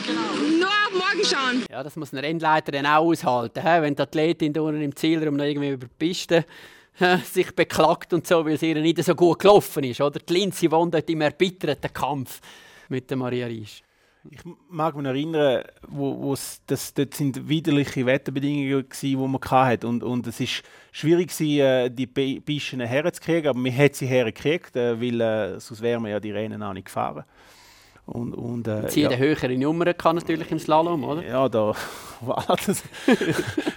nur auf morgen schauen. Ja, das muss ein Rennleiter dann auch aushalten, he? wenn die Athletin da unten im Zielraum noch irgendwie über die Piste sich beklagt und so, weil es ihr nicht so gut gelaufen ist. Oder? Die Lindsay wohnt dort im erbitterten Kampf mit der Maria Riesch. Ich mag mich erinnern, wo, das, dort sind widerliche Wetterbedingungen gewesen, die man hatte. Und, und es ist schwierig gewesen, äh, die Bischen herzukriegen, aber man hat sie hergekriegt, äh, weil äh, sonst wären wir ja die Rennen auch nicht gefahren. Und, und, äh, Sie ja. höhere Nummern kann natürlich im Slalom, oder? Ja, da das. das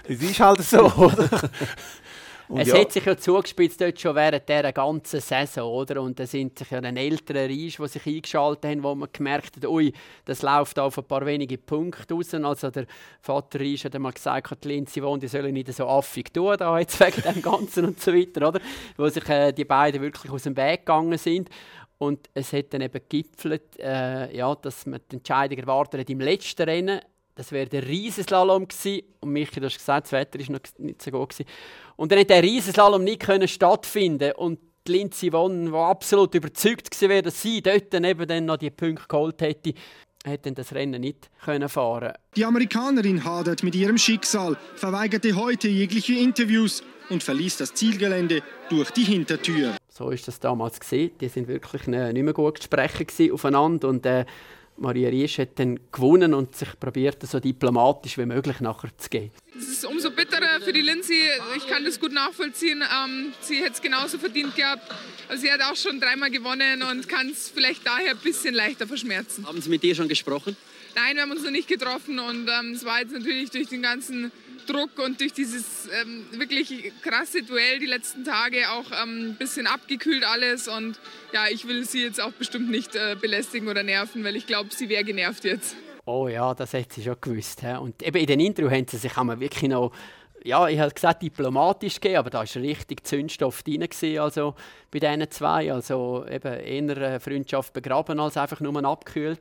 ist halt so, oder? Und es ja. hat sich ja zugespitzt dort schon während dieser ganzen Saison, oder? Und da sind sich ja ein älterer Reich, die sich eingeschaltet haben, wo man gemerkt hat, ui, das läuft auf ein paar wenige Punkte raus. Also der Vater Reich hat einmal gesagt, die Lindsay wohnt, die sollen nicht so affig tun, da jetzt wegen dem Ganzen und so weiter, oder? Wo sich äh, die beiden wirklich aus dem Weg gegangen sind. Und es hat dann eben gipfelt, äh, ja, dass man die Entscheidung erwartet hat im letzten Rennen. Das wäre der Riesenslalom gewesen. Und Michi, du hast gesagt, das Wetter war noch nicht so gut. Gewesen. Und dann konnte der Riesenslalom nicht stattfinden. Und die Lindsay Vonn, die absolut überzeugt war, dass sie dort eben dann noch die Punkte geholt hätte, hätte das Rennen nicht können fahren Die Amerikanerin hadert mit ihrem Schicksal, verweigerte heute jegliche Interviews und verließ das Zielgelände durch die Hintertür. So ist das damals gesehen. Die sind wirklich nicht mehr gut zu sprechen aufeinander und äh, Maria Riesch hat dann gewonnen und sich probiert, so diplomatisch wie möglich nachher zu gehen. Es ist umso bitterer für die Lindsay. Ich kann das gut nachvollziehen. Ähm, sie hätte es genauso verdient gehabt. Also sie hat auch schon dreimal gewonnen und kann es vielleicht daher ein bisschen leichter verschmerzen. Haben Sie mit dir schon gesprochen? Nein, wir haben uns noch nicht getroffen und ähm, es war jetzt natürlich durch den ganzen Druck und durch dieses ähm, wirklich krasse Duell die letzten Tage auch ähm, ein bisschen abgekühlt alles. Und ja, ich will sie jetzt auch bestimmt nicht äh, belästigen oder nerven, weil ich glaube, sie wäre genervt jetzt. Oh ja, das hat sie schon gewusst. He? Und eben in den Interview haben sie sich haben wirklich noch, ja, ich habe gesagt diplomatisch gegeben, aber da war richtig Zündstoff drin gewesen, also bei diesen zwei. Also eben eher Freundschaft begraben als einfach nur abgekühlt.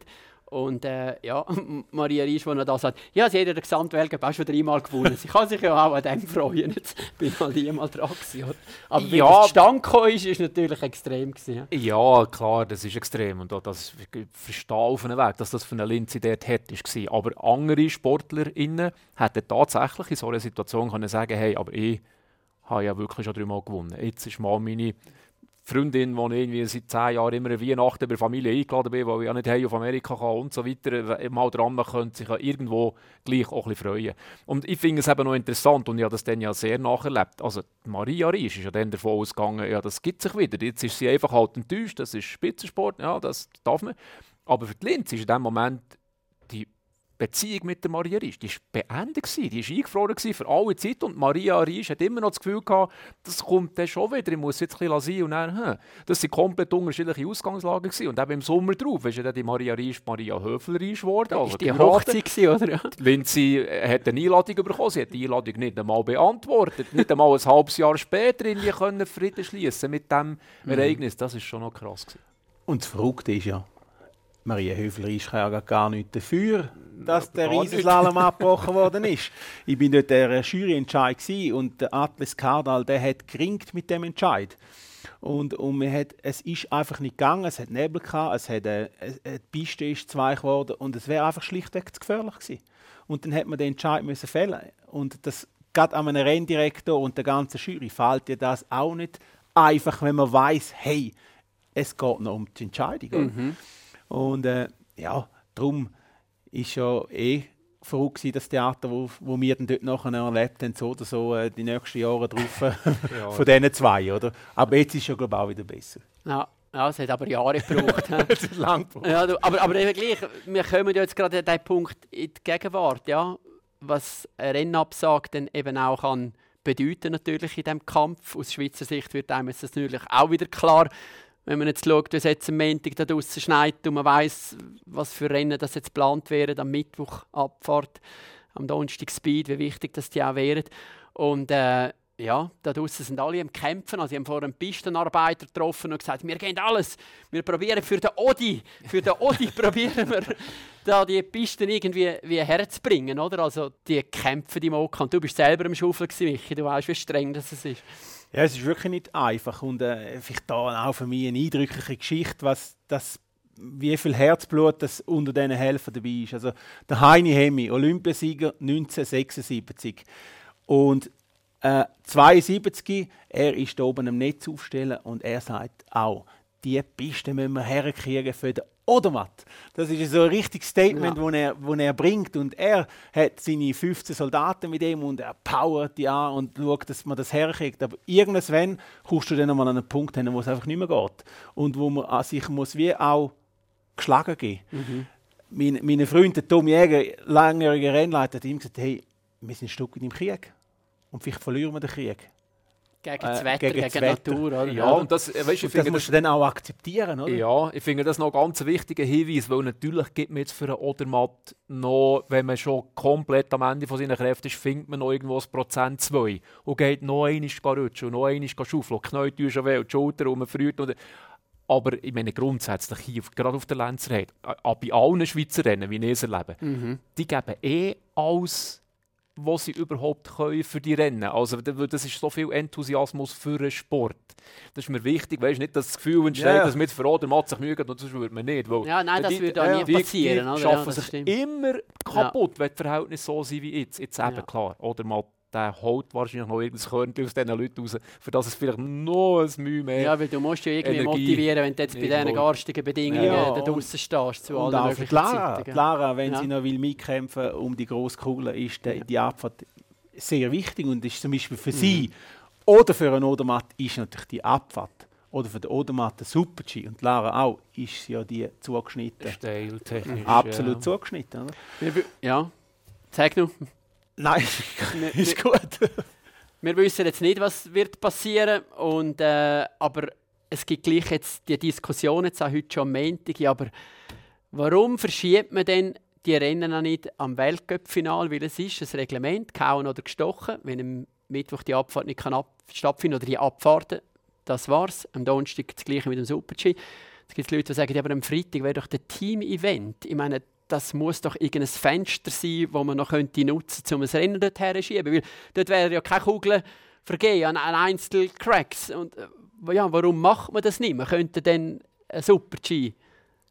Und äh, ja, Maria Riesch, die da sagt, ja, sie hat ja den Gesamtweltcup auch schon dreimal gewonnen. Sie kann sich ja auch an dem freuen. Jetzt bin ich mal mal dran gewesen, Aber wie ja, das zustande ist, ist natürlich extrem gewesen. Ja, klar, das ist extrem. Und auch das ich verstehe auf einen Weg, dass das für eine Lindsay dort hart war. Aber andere SportlerInnen hätten tatsächlich in so einer Situation können sagen hey, aber ich habe ja wirklich schon dreimal gewonnen. Jetzt ist mal meine Freundin, die irgendwie seit zehn Jahren immer Weihnachten bei der Familie eingeladen bin, weil ich ja nicht hey auf Amerika kann und so weiter, mal dran könnte sich ja irgendwo gleich auch ein bisschen freuen. Und ich finde es eben noch interessant und ich habe das dann ja sehr nacherlebt. Also Maria Riesch ist ja dann davon ausgegangen, ja das gibt sich wieder. Jetzt ist sie einfach halt enttäuscht, das ist Spitzensport, ja das darf man. Aber für die Linz ist in dem Moment Beziehung mit der Maria Riesch, die war beendet, die war eingefroren für alle Zeit und Maria Riesch hat immer noch das Gefühl gehabt, das kommt dann schon wieder, ich muss jetzt ein bisschen sein und dann, hm, das waren komplett unterschiedliche Ausgangslagen gewesen. und eben im Sommer drauf ist ja dann die Maria Riesch Maria Höfel Riesch geworden. Also die Hochzeit gewesen, oder? Lindsay äh, hat eine Einladung bekommen, sie hat die Einladung nicht einmal beantwortet, nicht einmal ein halbes Jahr später irgendwie können Frieden schließen mit diesem mhm. Ereignis, das ist schon noch krass gewesen. Und das Verrückte ist ja, Maria Höfler ist ja gar nichts dafür, dass der Riesenslalom abgebrochen worden ist. Ich bin dort der Juryentscheid und der Atlas Kardal, der hat geringt mit dem Entscheid. Und, und man hat, es ist einfach nicht gegangen, es hat Nebel gehabt, es hat eine, äh, eine Piste ist zwei geworden und es wäre einfach schlichtweg zu gefährlich gewesen. Und dann hat man den Entscheid müssen fällen. Und das gerade an einem Renndirektor und der ganzen Jury fällt dir das auch nicht einfach, wenn man weiß, hey, es geht noch um die Entscheidung. Mhm. Und äh, ja, darum ist ja eh verrückt das Theater, wo, wo wir dann dort nachher erlebt haben, so oder so äh, die nächsten Jahre drauf äh, ja. von diesen zwei, oder? Aber jetzt ist es ja, glaube ich, auch wieder besser. Ja. Ja, es hat aber Jahre gebraucht. es hat lang gebraucht. Ja, aber, aber eben gleich, wir kommen ja jetzt gerade an diesen Punkt in die Gegenwart, ja, was ein Rennabsage dann eben auch kann bedeuten natürlich in diesem Kampf. Aus Schweizer Sicht wird einem das natürlich auch wieder klar, wenn man jetzt schaut, wie es jetzt am Montag da draußen schneit und man weiß, was für Rennen das jetzt geplant wären, am Mittwoch Abfahrt, am Donnerstag Speed, wie wichtig das die auch wären. Und äh, ja, da draußen sind alle am Kämpfen. Also, ich habe vorhin einen Pistenarbeiter getroffen und gesagt, wir gehen alles. Wir probieren für den Odi, für den Odi probieren wir da die Pisten irgendwie wie herzubringen, oder? Also die kämpfen die Moka. Und du bist selber im Schaufeln Michi. Du weißt, wie streng das ist. Ja, es ist wirklich nicht einfach und äh, vielleicht da auch für mich eine eindrückliche Geschichte, was das wie viel Herzblut das unter diesen Helfern dabei ist. Also der Heini Hemi, Olympiasieger 1976 und äh, 72, er ist da oben am Netz aufstellen und er sagt auch, die Piste müssen wir herkriegen für den Odermatt. Das ist so ein richtiges Statement, ja. er, wo er bringt. Und er hat seine 15 Soldaten mit ihm und er powert die an und schaut, dass man das herkriegt. Aber irgendwann kommst du dann einmal an einen Punkt hin, wo es einfach nicht mehr geht. Und wo man an sich muss wie auch geschlagen geben mhm. Mein, meine Freunde, Tom Jäger, langjähriger Rennleiter, hat ihm gesagt, hey, wir sind ein Stück im Krieg. Und vielleicht verlieren wir den Krieg. Gegen das äh, Wetter, gegen, gegen die Natur, oder? Ja, und das, äh, weißt, und das musst du dann auch akzeptieren, oder? Ja, ich finde das noch ganz wichtiger Hinweis, weil natürlich gibt man jetzt für einen Odermatt noch, wenn man schon komplett am Ende von seinen Kräften ist, findet man noch irgendwo ein Prozent 2 und geht noch einmal rutschen und noch einmal schaufeln, knallt die schon weh die Schulter und man friert. Und, aber ich meine grundsätzlich hier, gerade auf der Lenzerheide, bei allen Schweizer Rennen, wie ich es erlebe, mhm. die geben eh alles was sie überhaupt können für die Rennen. Also das ist so viel Enthusiasmus für den Sport. Das ist mir wichtig, weißt nicht, dass das Gefühl entsteht, yeah. dass mit Verrat macht sich Mühe und sonst würde man nicht. Weil ja, nein, das würde auch nie passieren. Die, die schaffen ja, sich stimmt. immer kaputt, ja. wenn die Verhältnisse so sind wie jetzt. Jetzt eben ja. klar. Oder mal der holt wahrscheinlich noch irgendein Körnchen aus diesen Leuten raus, für das es vielleicht noch ein Mühe mehr Ja, weil du musst ja irgendwie Energie motivieren, wenn du jetzt bei diesen garstigen Bedingungen ja, da draußen stehst, zu allen möglichen Lara, Zeiten. Lara, wenn ja. sie noch will mitkämpfen um die grosse Kugel, ist die, die Abfahrt sehr wichtig und ist zum Beispiel für mhm. sie oder für einen Odermatt ist natürlich die Abfahrt oder für den Odermatt der Super-G und Lara auch, ist ja die zugeschnitten. Steil, technisch. Absolut ja. zugeschnitten. Oder? Ja, zeig noch. Nein, ist gut. wir wissen jetzt nicht, was wird passieren und äh, aber es gibt gleich jetzt die Diskussion jetzt auch heute schon am Montag, aber warum verschiebt man denn die Rennen noch nicht am Weltcup-Final? Weil es ist ein Reglement, gehauen oder gestochen, wenn am Mittwoch die Abfahrt nicht kann ab stattfinden oder die Abfahrten, das war's. Am Donnerstag das gleiche mit dem Super-G. Es gibt Leute, die sagen, ja, aber am Freitag wäre doch der Team-Event. Ich meine, das muss doch irgendein Fenster sein, das man noch könnte nutzen könnte, um ein Rennen dorthin zu schieben. Weil dort wären ja keine Kugeln vergehen an, Einzelcracks. Und äh, ja, warum macht man das nicht? Man könnte dann einen Super-G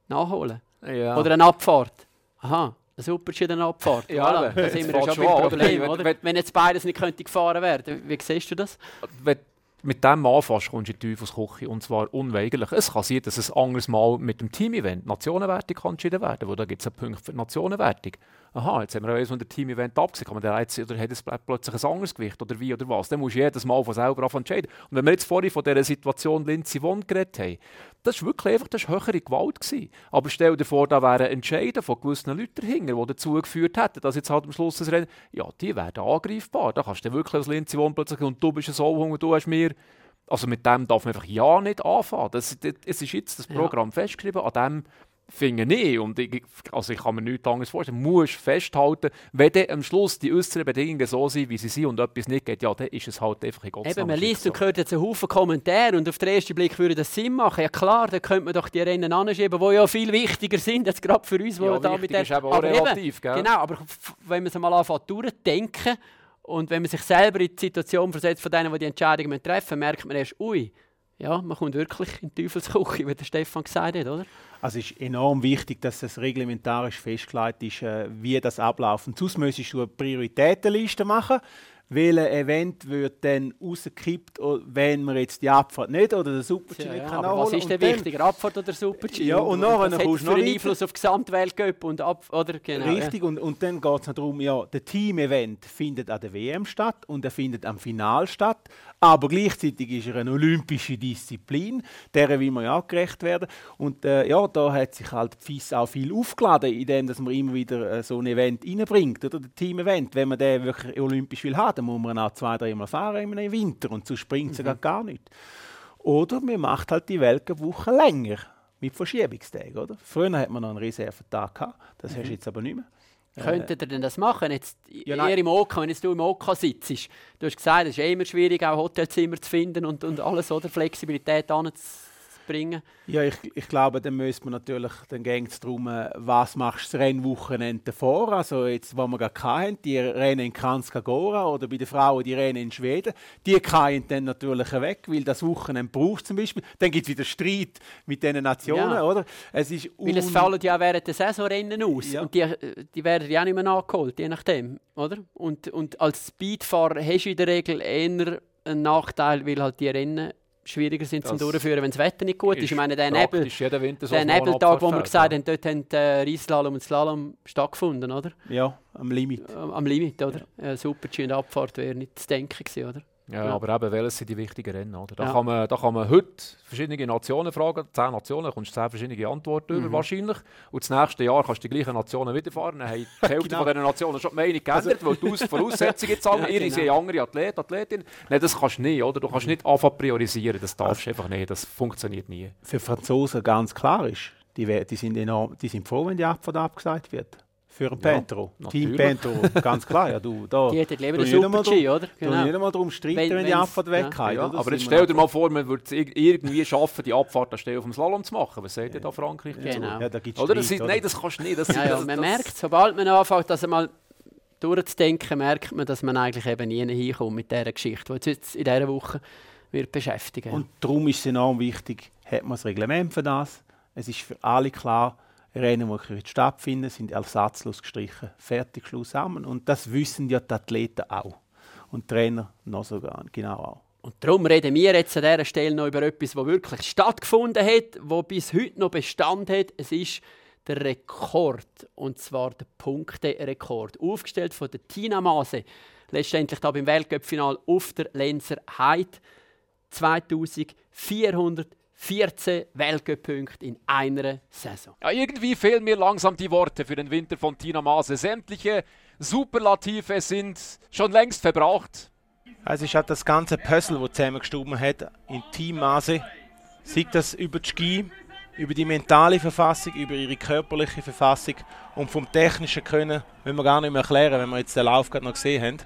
nachholen. Ja. Oder eine Abfahrt. Aha, ein Super-G oder eine Abfahrt. Ja, voilà. da sind wir ja schon beim Problem. Oder? Wenn jetzt beides nicht könnte gefahren werden, wie siehst du das? Wenn mit dem anfasst, kommst du in die Teufelsküche. Und zwar unweigerlich. Es kann sein, dass es ein anderes Mal mit dem Team-Event Nationenwertung entschieden werden kann, da gibt es einen Punkt für die Nationenwertung. Aha, jetzt haben wir von der Team-Event abgesehen. Man der jetzt, oder hat es plötzlich ein anderes Gewicht oder wie oder was? Dann musst du jedes Mal von selber entscheiden. Und wenn wir jetzt vorhin von dieser Situation Lindsay Vonn geredet haben, das war wirklich einfach das höhere Gewalt. Gewesen. Aber stell dir vor, da wären Entscheiden von gewissen Leuten dahinter, die dazu geführt hätten, dass jetzt halt am Schluss das Rennen, ja, die werden angreifbar. Da kannst du wirklich als Lindsay Vonn plötzlich und du bist ein Sauhunger, du hast mir also mit dem darf man einfach ja nicht anfangen. Das, das, es ist jetzt das Programm ja. festgeschrieben, an dem finde ich. Und ich, also ich kann mir nichts anderes vorstellen. Du musst festhalten, wenn dann am Schluss die äußeren Bedingungen so sind, wie sie sind und etwas nicht geht, ja, dann ist es halt einfach in Gottes Eben, man liest und hört jetzt einen Haufen Kommentare und auf den ersten Blick würde das Sinn machen. Ja klar, dann könnte man doch die Rennen anschieben, die ja viel wichtiger sind, als gerade für uns, die ja, da mit der... ist eben auch relativ, eben, Genau, aber wenn man es mal anfängt durchdenken und wenn man sich selber in die Situation versetzt von denen, die die Entscheidungen treffen, merkt man erst, ui, ja, man kommt wirklich in die Teufelsküche, wie der Stefan gesagt hat, oder? Also es ist enorm wichtig, dass es reglementarisch festgelegt ist, äh, wie das abläuft. Und sonst müsstest du eine Prioritätenliste machen welches Event wird dann rausgekippt, wenn man jetzt die Abfahrt nicht oder den Super-G ja, nicht kann aber Was ist denn wichtiger, Abfahrt oder Super-G? Ja, und nachher was kommst du noch einen Einfluss auf die Gesamtweltcup und ab, oder genau, Richtig, ja. und, und dann geht es darum, ja, der Team-Event findet an der WM statt und er findet am Final statt, aber gleichzeitig ist er eine olympische Disziplin, der will man ja auch gerecht werden. Und äh, ja, da hat sich halt FIS auch viel aufgeladen, indem dass man immer wieder äh, so ein Event reinbringt, oder das Team-Event, wenn man den wirklich olympisch will haben dann muss man auch zwei, dreimal fahren im Winter und so springt es mhm. gar nicht. Oder man macht halt die Weltcup-Woche länger mit Verschiebungstagen. Oder? Früher hat man noch einen Reservetag gehabt, das mhm. hast du jetzt aber nicht mehr. Könntet ihr denn das machen? Jetzt, ja, ihr im OK, wenn jetzt du im OK sitzt, du hast gesagt, es ist immer schwierig, auch Hotelzimmer zu finden und, und alles, oder? Flexibilität anzuziehen bringen? Ja, ich, ich glaube, dann müsste man natürlich, dann ging es darum, äh, was machst du das Rennwochenende davor? Also jetzt, wo wir gerade hatten, die Rennen in Kranskagora oder bei den Frauen die Rennen in Schweden, die fallen dann natürlich weg, weil das Wochenende braucht zum Beispiel. Dann gibt es wieder Streit mit diesen Nationen, ja. oder? Es ist weil es fallen ja während der Saisonrennen aus ja. und die, die werden ja auch nicht mehr nachgeholt, je nachdem, oder? Und, und als Speedfahrer hast du in der Regel eher einen Nachteil, weil halt die Rennen schwieriger sind zum Durchführen, wenn das Wetter nicht gut ist. Ich meine, der, Nebel, der Nebeltag, wo wir gesagt haben, dort haben äh, Rieslalom und Slalom stattgefunden, oder? Ja, am Limit. Am, am Limit, oder? Ja. Super G und Abfahrt wäre nicht zu denken gewesen, oder? Ja, ja, aber eben, welches sind die wichtigen Rennen? Oder? Da, ja. kann man, da kann man heute verschiedene Nationen fragen, zehn Nationen, da kommst du zehn verschiedene Antworten mhm. über wahrscheinlich. Und das nächste Jahr kannst du die gleichen Nationen wiederfahren. Dann haben die Hälfte genau. von diesen Nationen schon die Meinung geändert, also, weil die Voraussetzungen jetzt sagen, ja, genau. sind andere Athleten, Athletin. Nein, das kannst du nicht, oder? Du kannst nicht anfangen priorisieren, das darfst du also, einfach nicht, das funktioniert nie. Für Franzosen ganz klar ist, die, die, sind, enorm, die sind froh, wenn die Abfahrt abgesagt wird. Für ein Pentro. Ja, Team Pentro, ganz klar. Ja, du, da, die hätten lieber den Super-G, oder? Genau. nicht einmal darum streiten, wenn, wenn die Abfahrt ja. weggeht. Ja, aber jetzt stell dir mal vor, man würde es irgendwie schaffen, die Abfahrt anstelle auf dem Slalom zu machen. Was sagt ihr da Frankreich dazu? Genau. Ja, da gibt's oder? Streit, das, oder? Nein, das kannst du nicht. Das, ja, ja, das, man das, merkt, sobald man anfängt, dass er mal durchzudenken, merkt man, dass man eigentlich eben nie hinkommt mit dieser Geschichte, die jetzt in dieser Woche wird beschäftigen Und darum ist es enorm wichtig, hat man das Reglement für das. Es ist für alle klar, Rennen, die stattfinden, sind ersatzlos gestrichen. Fertig, Schluss, zusammen. Und das wissen ja die Athleten auch. Und die Trainer noch sogar, genau auch. Und darum reden wir jetzt an dieser Stelle noch über etwas, was wirklich stattgefunden hat, wo bis heute noch Bestand hat. Es ist der Rekord, und zwar der Punkterekord, aufgestellt von der Tina Mase, letztendlich hier beim Weltcup-Final auf der Lenzer Heid 2400. 14 Weltcup-Punkte in einer Saison. Ja, irgendwie fehlen mir langsam die Worte für den Winter von Tina Maase. Sämtliche Superlative sind schon längst verbraucht. Also es ist habe das ganze Puzzle, das zusammengestummen hat, in Team Teammaße. Sieht das über die Ski, über die mentale Verfassung, über ihre körperliche Verfassung und vom technischen Können, wenn wir gar nicht mehr erklären, wenn wir jetzt den Lauf gerade noch gesehen haben.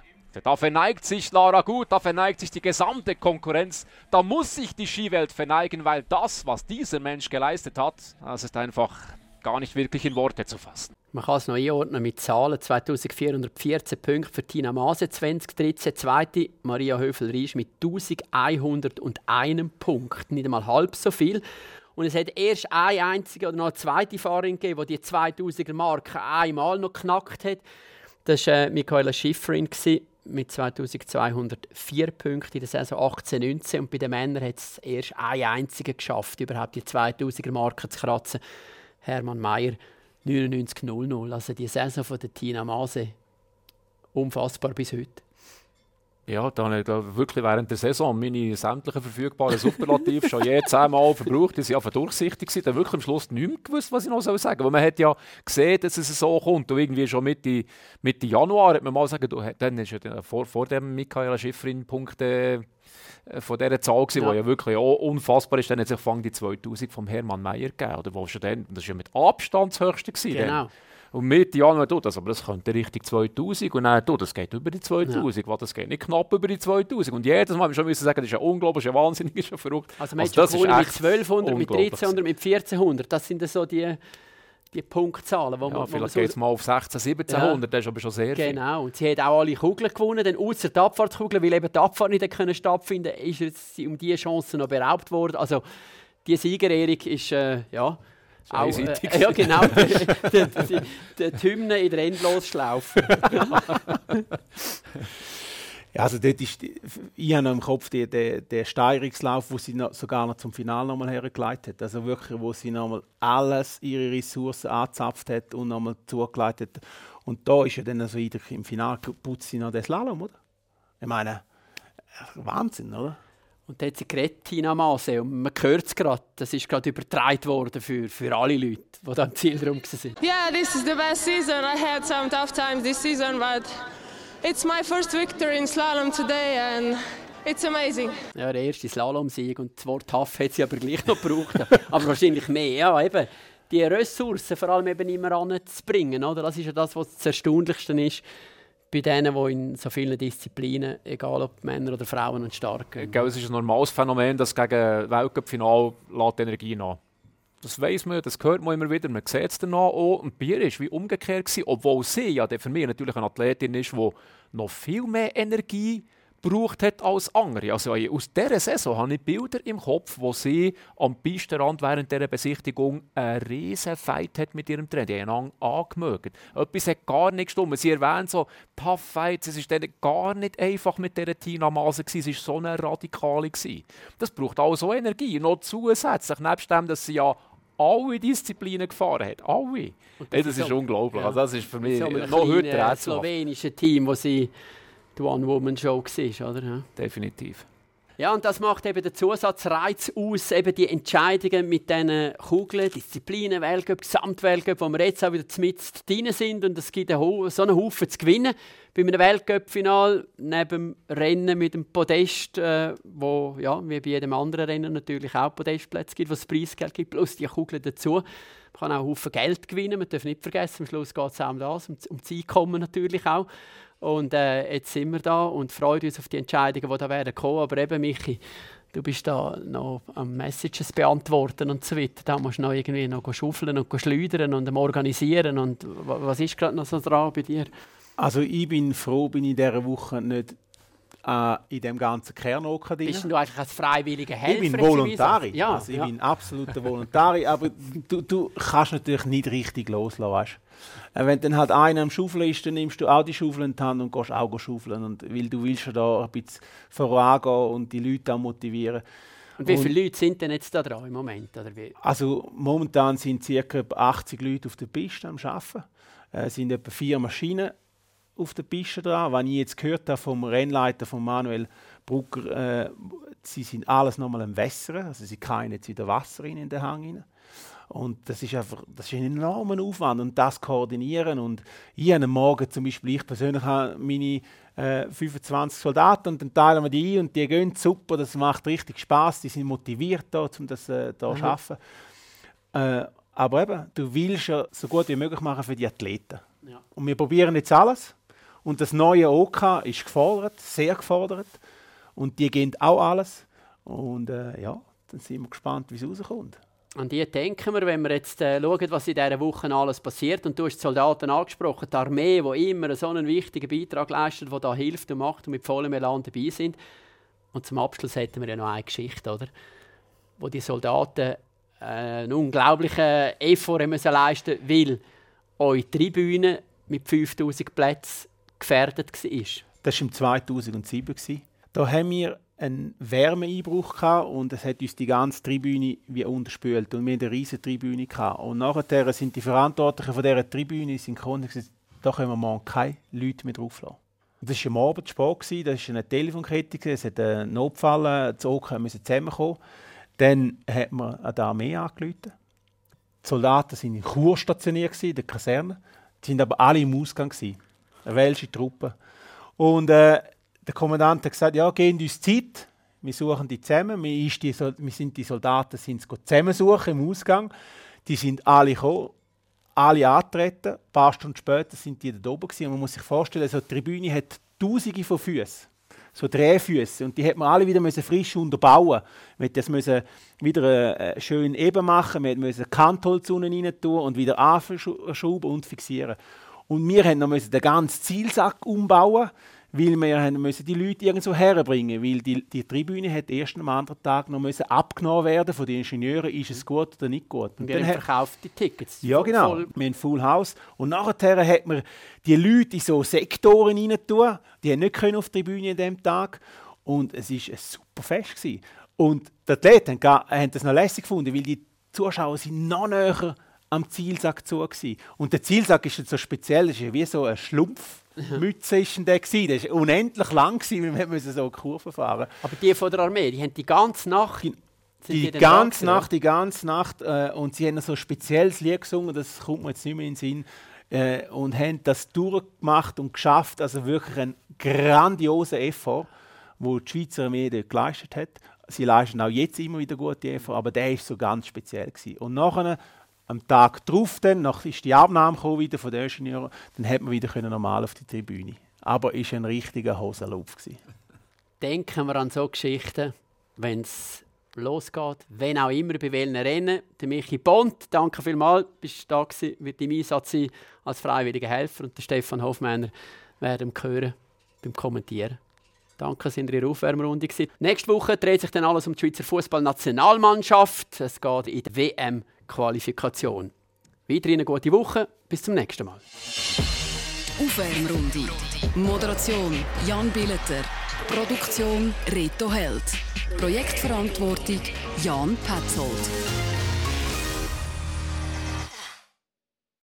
Da verneigt sich Lara gut, da verneigt sich die gesamte Konkurrenz. Da muss sich die Skiwelt verneigen, weil das, was dieser Mensch geleistet hat, das ist einfach gar nicht wirklich in Worte zu fassen. Man kann es noch einordnen mit Zahlen. 2414 Punkte für Tina Maase, 2013 zweite, Maria Höfel-Riesch mit 1101 Punkten, nicht einmal halb so viel. Und es hat erst eine einzige oder noch eine zweite Fahrerin gegeben, die die 2000er Marke einmal noch knackt hat. Das war äh, Michaela Schifrin mit 2204 Punkten in der Saison 18-19. Und bei den Männern hat es erst eine einzige geschafft, überhaupt die 2000er Marke zu kratzen. Hermann Mayer 99-00. Also die Saison von der Tina Maase unfassbar bis heute. Ja, da habe ich wirklich während der Saison meine sämtlichen verfügbaren Superlative schon je zehnmal verbraucht. Die waren einfach durchsichtig. Ich habe wirklich am Schluss nicht mehr gewusst, was ich noch sagen soll. Weil man hat ja gesehen, dass es so kommt. Und irgendwie schon Mitte, Mitte Januar hat man mal gesagt, du, dann ist ja vor, vor dem Michaela Schifrin-Punkt äh, von dieser Zahl, die ja. ja wirklich auch unfassbar ist. Dann hat sich die 2000 vom Hermann Mayer gegeben. Oder wo schon dann, das war ja mit Abstand das höchste. Gewesen, genau. Dann. Und Mitte Januar, du, das, aber das könnte Richtung 2000. Und dann, du, das geht über die 2000. Ja. Das geht nicht knapp über die 2000. Und jedes Mal müssen wir schon sagen, das ist ja unglaublich, ja wahnsinnig, das ist ja verrückt. Also, also, das ist mit 1200, mit 1300, mit 1400. Das sind so die, die Punktzahlen. Wo ja, man, vielleicht geht es mal auf 1600, 1700, ja. das ist aber schon sehr viel. Genau, und sie hat auch alle Kugeln gewonnen, denn außer die Abfahrtskugeln, weil eben die Abfahrt nicht können stattfinden ist sie um diese Chance noch beraubt worden. Also, die Siegerehrung ist, äh, ja... Auch, äh, ja, genau. die Hymne in der Endlosschlaufe. ja, also dort ist, ich habe noch im Kopf den, den, den Steigerungslauf, wo sie noch, sogar noch zum Finale nochmal hergeleitet hat. Also wirklich, wo sie nochmal alles, ihre Ressourcen angezapft hat und nochmal zugeleitet hat. Und da ist ja dann also im Finale putzt sie noch den Slalom, oder? Ich meine, Wahnsinn, oder? Und da hat sie geredet, Tina und man hört es gerade, das ist gerade übertragen worden für, für alle Leute, die da am Ziel drum waren. Yeah, this is the best season. I had some tough times this season, but it's my first victory in slalom today and It's amazing. Ja, der erste Slalom-Sieg und das Wort tough hat sie aber gleich noch gebraucht. aber wahrscheinlich mehr, ja, eben. Die Ressourcen vor allem eben immer anzubringen, oder? Das ist ja das, was das Erstaunlichste ist bei denen, die in so vielen Disziplinen, egal ob Männer oder Frauen, einen starken. Gell, es ist ein normales Phänomen, dass gegen Weltcup-Final Energie nach. Das weiß man, das hört man immer wieder, man sieht es danach auch. Und Bier ist wie umgekehrt gewesen, obwohl sie ja für mich natürlich eine Athletin ist, die noch viel mehr Energie gebraucht hat als andere. Also aus dieser Saison habe ich Bilder im Kopf, wo sie am Pistenrand während dieser Besichtigung einen riesen Fight hat mit ihrem Trainer. Die haben angemögt. Etwas hat gar nicht gestimmt. Sie erwähnt so Tough Fights. Es war gar nicht einfach mit dieser Tina Maase. Es war so eine Radikale. Das braucht auch so Energie. Noch zusätzlich, nebst dem, dass sie ja alle Disziplinen gefahren hat. Alle. Das, das ist, so, unglaublich. Ja. Also das ist für mich so noch heute ein slowenisches Team, wo sie die One-Woman-Show war, oder? Ja. Definitiv. Ja, und das macht eben den Zusatzreiz aus, eben die Entscheidungen mit diesen Kugeln, Disziplinen, Weltcup, Gesamtweltcup, wo wir jetzt auch wieder mit drin sind und es gibt so einen Haufen zu gewinnen. Bei einem Weltcup-Final neben dem Rennen mit dem Podest, äh, wo ja, wie bei jedem anderen Rennen natürlich auch Podestplätze gibt, wo es Preisgeld gibt, plus die Kugeln dazu. Man kann auch einen Haufen Geld gewinnen, man darf nicht vergessen, am Schluss geht es auch um das, um, um das Einkommen natürlich auch. Und äh, jetzt sind wir da und freuen uns auf die Entscheidungen, die da werden kommen. Aber eben, Michi, du bist da noch am Messages beantworten und so weiter. Da musst du noch irgendwie noch schaufeln und schleudern und organisieren. Und was ist gerade noch so dran bei dir? Also ich bin froh, bin ich in dieser Woche nicht äh, in dem ganzen Kernok drin. Bist du eigentlich als freiwilliger Helfer? Ich bin Volontari. Ja, also ich ja. bin absoluter Volontari, aber du, du kannst natürlich nicht richtig loslassen. Weißt? Äh, Wenn dann halt einer am Schaufeln ist, dann nimmst du auch die Schaufel in die Hand und gehst auch schaufeln. Und weil du willst ja da ein bisschen vorangehen und die Leute auch motivieren. Und wie Und- viele Leute sind denn jetzt da dran im Moment? Oder wie? Also momentan sind ca. etwa 80 Leute auf der Piste am Arbeiten. Es sind etwa vier Maschinen auf der Piste dran. Was ich jetzt gehört habe vom Rennleiter von Manuel Brucker, äh, sie sind alles nochmal am Wässern. Also sie keinen jetzt wieder Wasser rein in den Hang rein. Und das ist einfach das ist ein enormer Aufwand und das koordinieren. Und ich habe am Morgen zum Beispiel, ich persönlich habe meine äh, 25 Soldaten und dann teilen wir die ein und die gehen super, das macht richtig Spaß, die sind motiviert da, um das äh, da Mhm. zu arbeiten. Äh, aber eben, du willst ja so gut wie möglich machen für die Athleten. Ja. Und wir probieren jetzt alles. Und das neue OK ist gefordert, sehr gefordert. Und die gehen auch alles. Und äh, ja, dann sind wir gespannt, wie es rauskommt. An die denken wir, wenn wir jetzt äh, schauen, was in dieser Woche alles passiert. Und du hast die Soldaten angesprochen, die Armee, die immer so einen wichtigen Beitrag leistet, die da hilft und macht und mit vollem Elan dabei sind. Und zum Abschluss hätten wir ja noch eine Geschichte, oder? Wo die Soldaten äh, einen unglaublichen Effort müssen leisten weil eure Tribüne mit 5000 Plätzen gefährdet war. Das war im 2007. gewesen. Da haben wir einen Wärmeeinbruch gehabt und es hat uns die ganze Tribüne wie unterspült und wir hatten eine riesige Tribüne gehabt. Und nachher sind die Verantwortlichen von dieser Tribüne sind gekommen und gesagt, da können wir morgen keine Leute mehr drauflassen. Das war am Abend spät, das war eine Telefonkette, es hat einen Notfall, die Oken müssen zusammenkommen. Dann hat man an die Armee angerufen. Die Soldaten waren in Chur stationiert, in der Kaserne. Die sind aber alle im Ausgang. Eine welsche Truppe. Und äh, der Kommandant hat gesagt, ja, geben uns Zeit, wir suchen die zusammen. Wir, die, wir sind die Soldaten sind zusammensuchen im Ausgang. Die sind alle gekommen, alle angetreten. Ein paar Stunden später sind die da oben gewesen. Man muss sich vorstellen, so eine Tribüne hat Tausende von Füßen, so Drehfüße. Und die hat man alle wieder müssen frisch unterbauen. Wir das müssen wieder äh, schön eben machen. Wir müssen Kantholz unten rein tun und wieder anschrauben und fixieren. Und wir haben noch müssen den ganzen Zielsack umbauen, weil wir haben müssen die Leute irgendwo herbringen, weil die, die Tribüne hat erst am anderen Tag noch müssen abgenommen werden von den Ingenieuren, ist es gut oder nicht gut. Und haben hat- verkauft die Tickets. ja, genau. voll- Wir haben Full House. Und nachher hat man die Leute in so Sektoren rein tun. Die haben nicht können auf die Bühne an diesem Tag. Und es war ein super Fest. Gewesen. Und die Athleten haben, das noch lässig gefunden, weil die Zuschauer sind noch näher am Zielsack zu waren. Und der Zielsack ist so speziell, das ist wie so eine Schlumpfmütze. ist der gewesen. Das war unendlich lang, gewesen, wir mussten so Kurven fahren Aber die von der Armee, die haben die ganze Nacht. sind die dann ganze gewesen, Nacht, die ganze Nacht. Äh, und sie haben so ein spezielles Lied gesungen, das kommt mir jetzt nicht mehr in den Sinn. Äh, und haben das durchgemacht und geschafft. Also wirklich ein grandioser Effort, wo die Schweizer Armee dort geleistet hat. Sie leisten auch jetzt immer wieder gute Effort, aber der ist so ganz speziell gewesen. Und nachher, am Tag darauf, dann, nach ist die Abnahme gekommen wieder von den Ingenieuren, dann hat man wieder können normal auf die Tribüne. Aber ist ein richtiger gewesen. denken wir an so Geschichten, wenn es losgeht, wenn auch immer, bei welchen Rennen. Der Michi Bond, danke vielmals, bist du da gewesen, wird im Einsatz sein als freiwilliger Helfer und der Stefan Hofmänner werden wir hören beim Kommentieren. Danke, sind ihr in der Aufwärmrunde. Nächste Woche dreht sich dann alles um die Schweizer Fußballnationalmannschaft. Es geht in der WM-Qualifikation. Weiterhin eine gute Woche, bis zum nächsten Mal. Aufwärmrunde. Moderation Jan Billeter. Produktion Reto Held. Projektverantwortung Jan Petzold.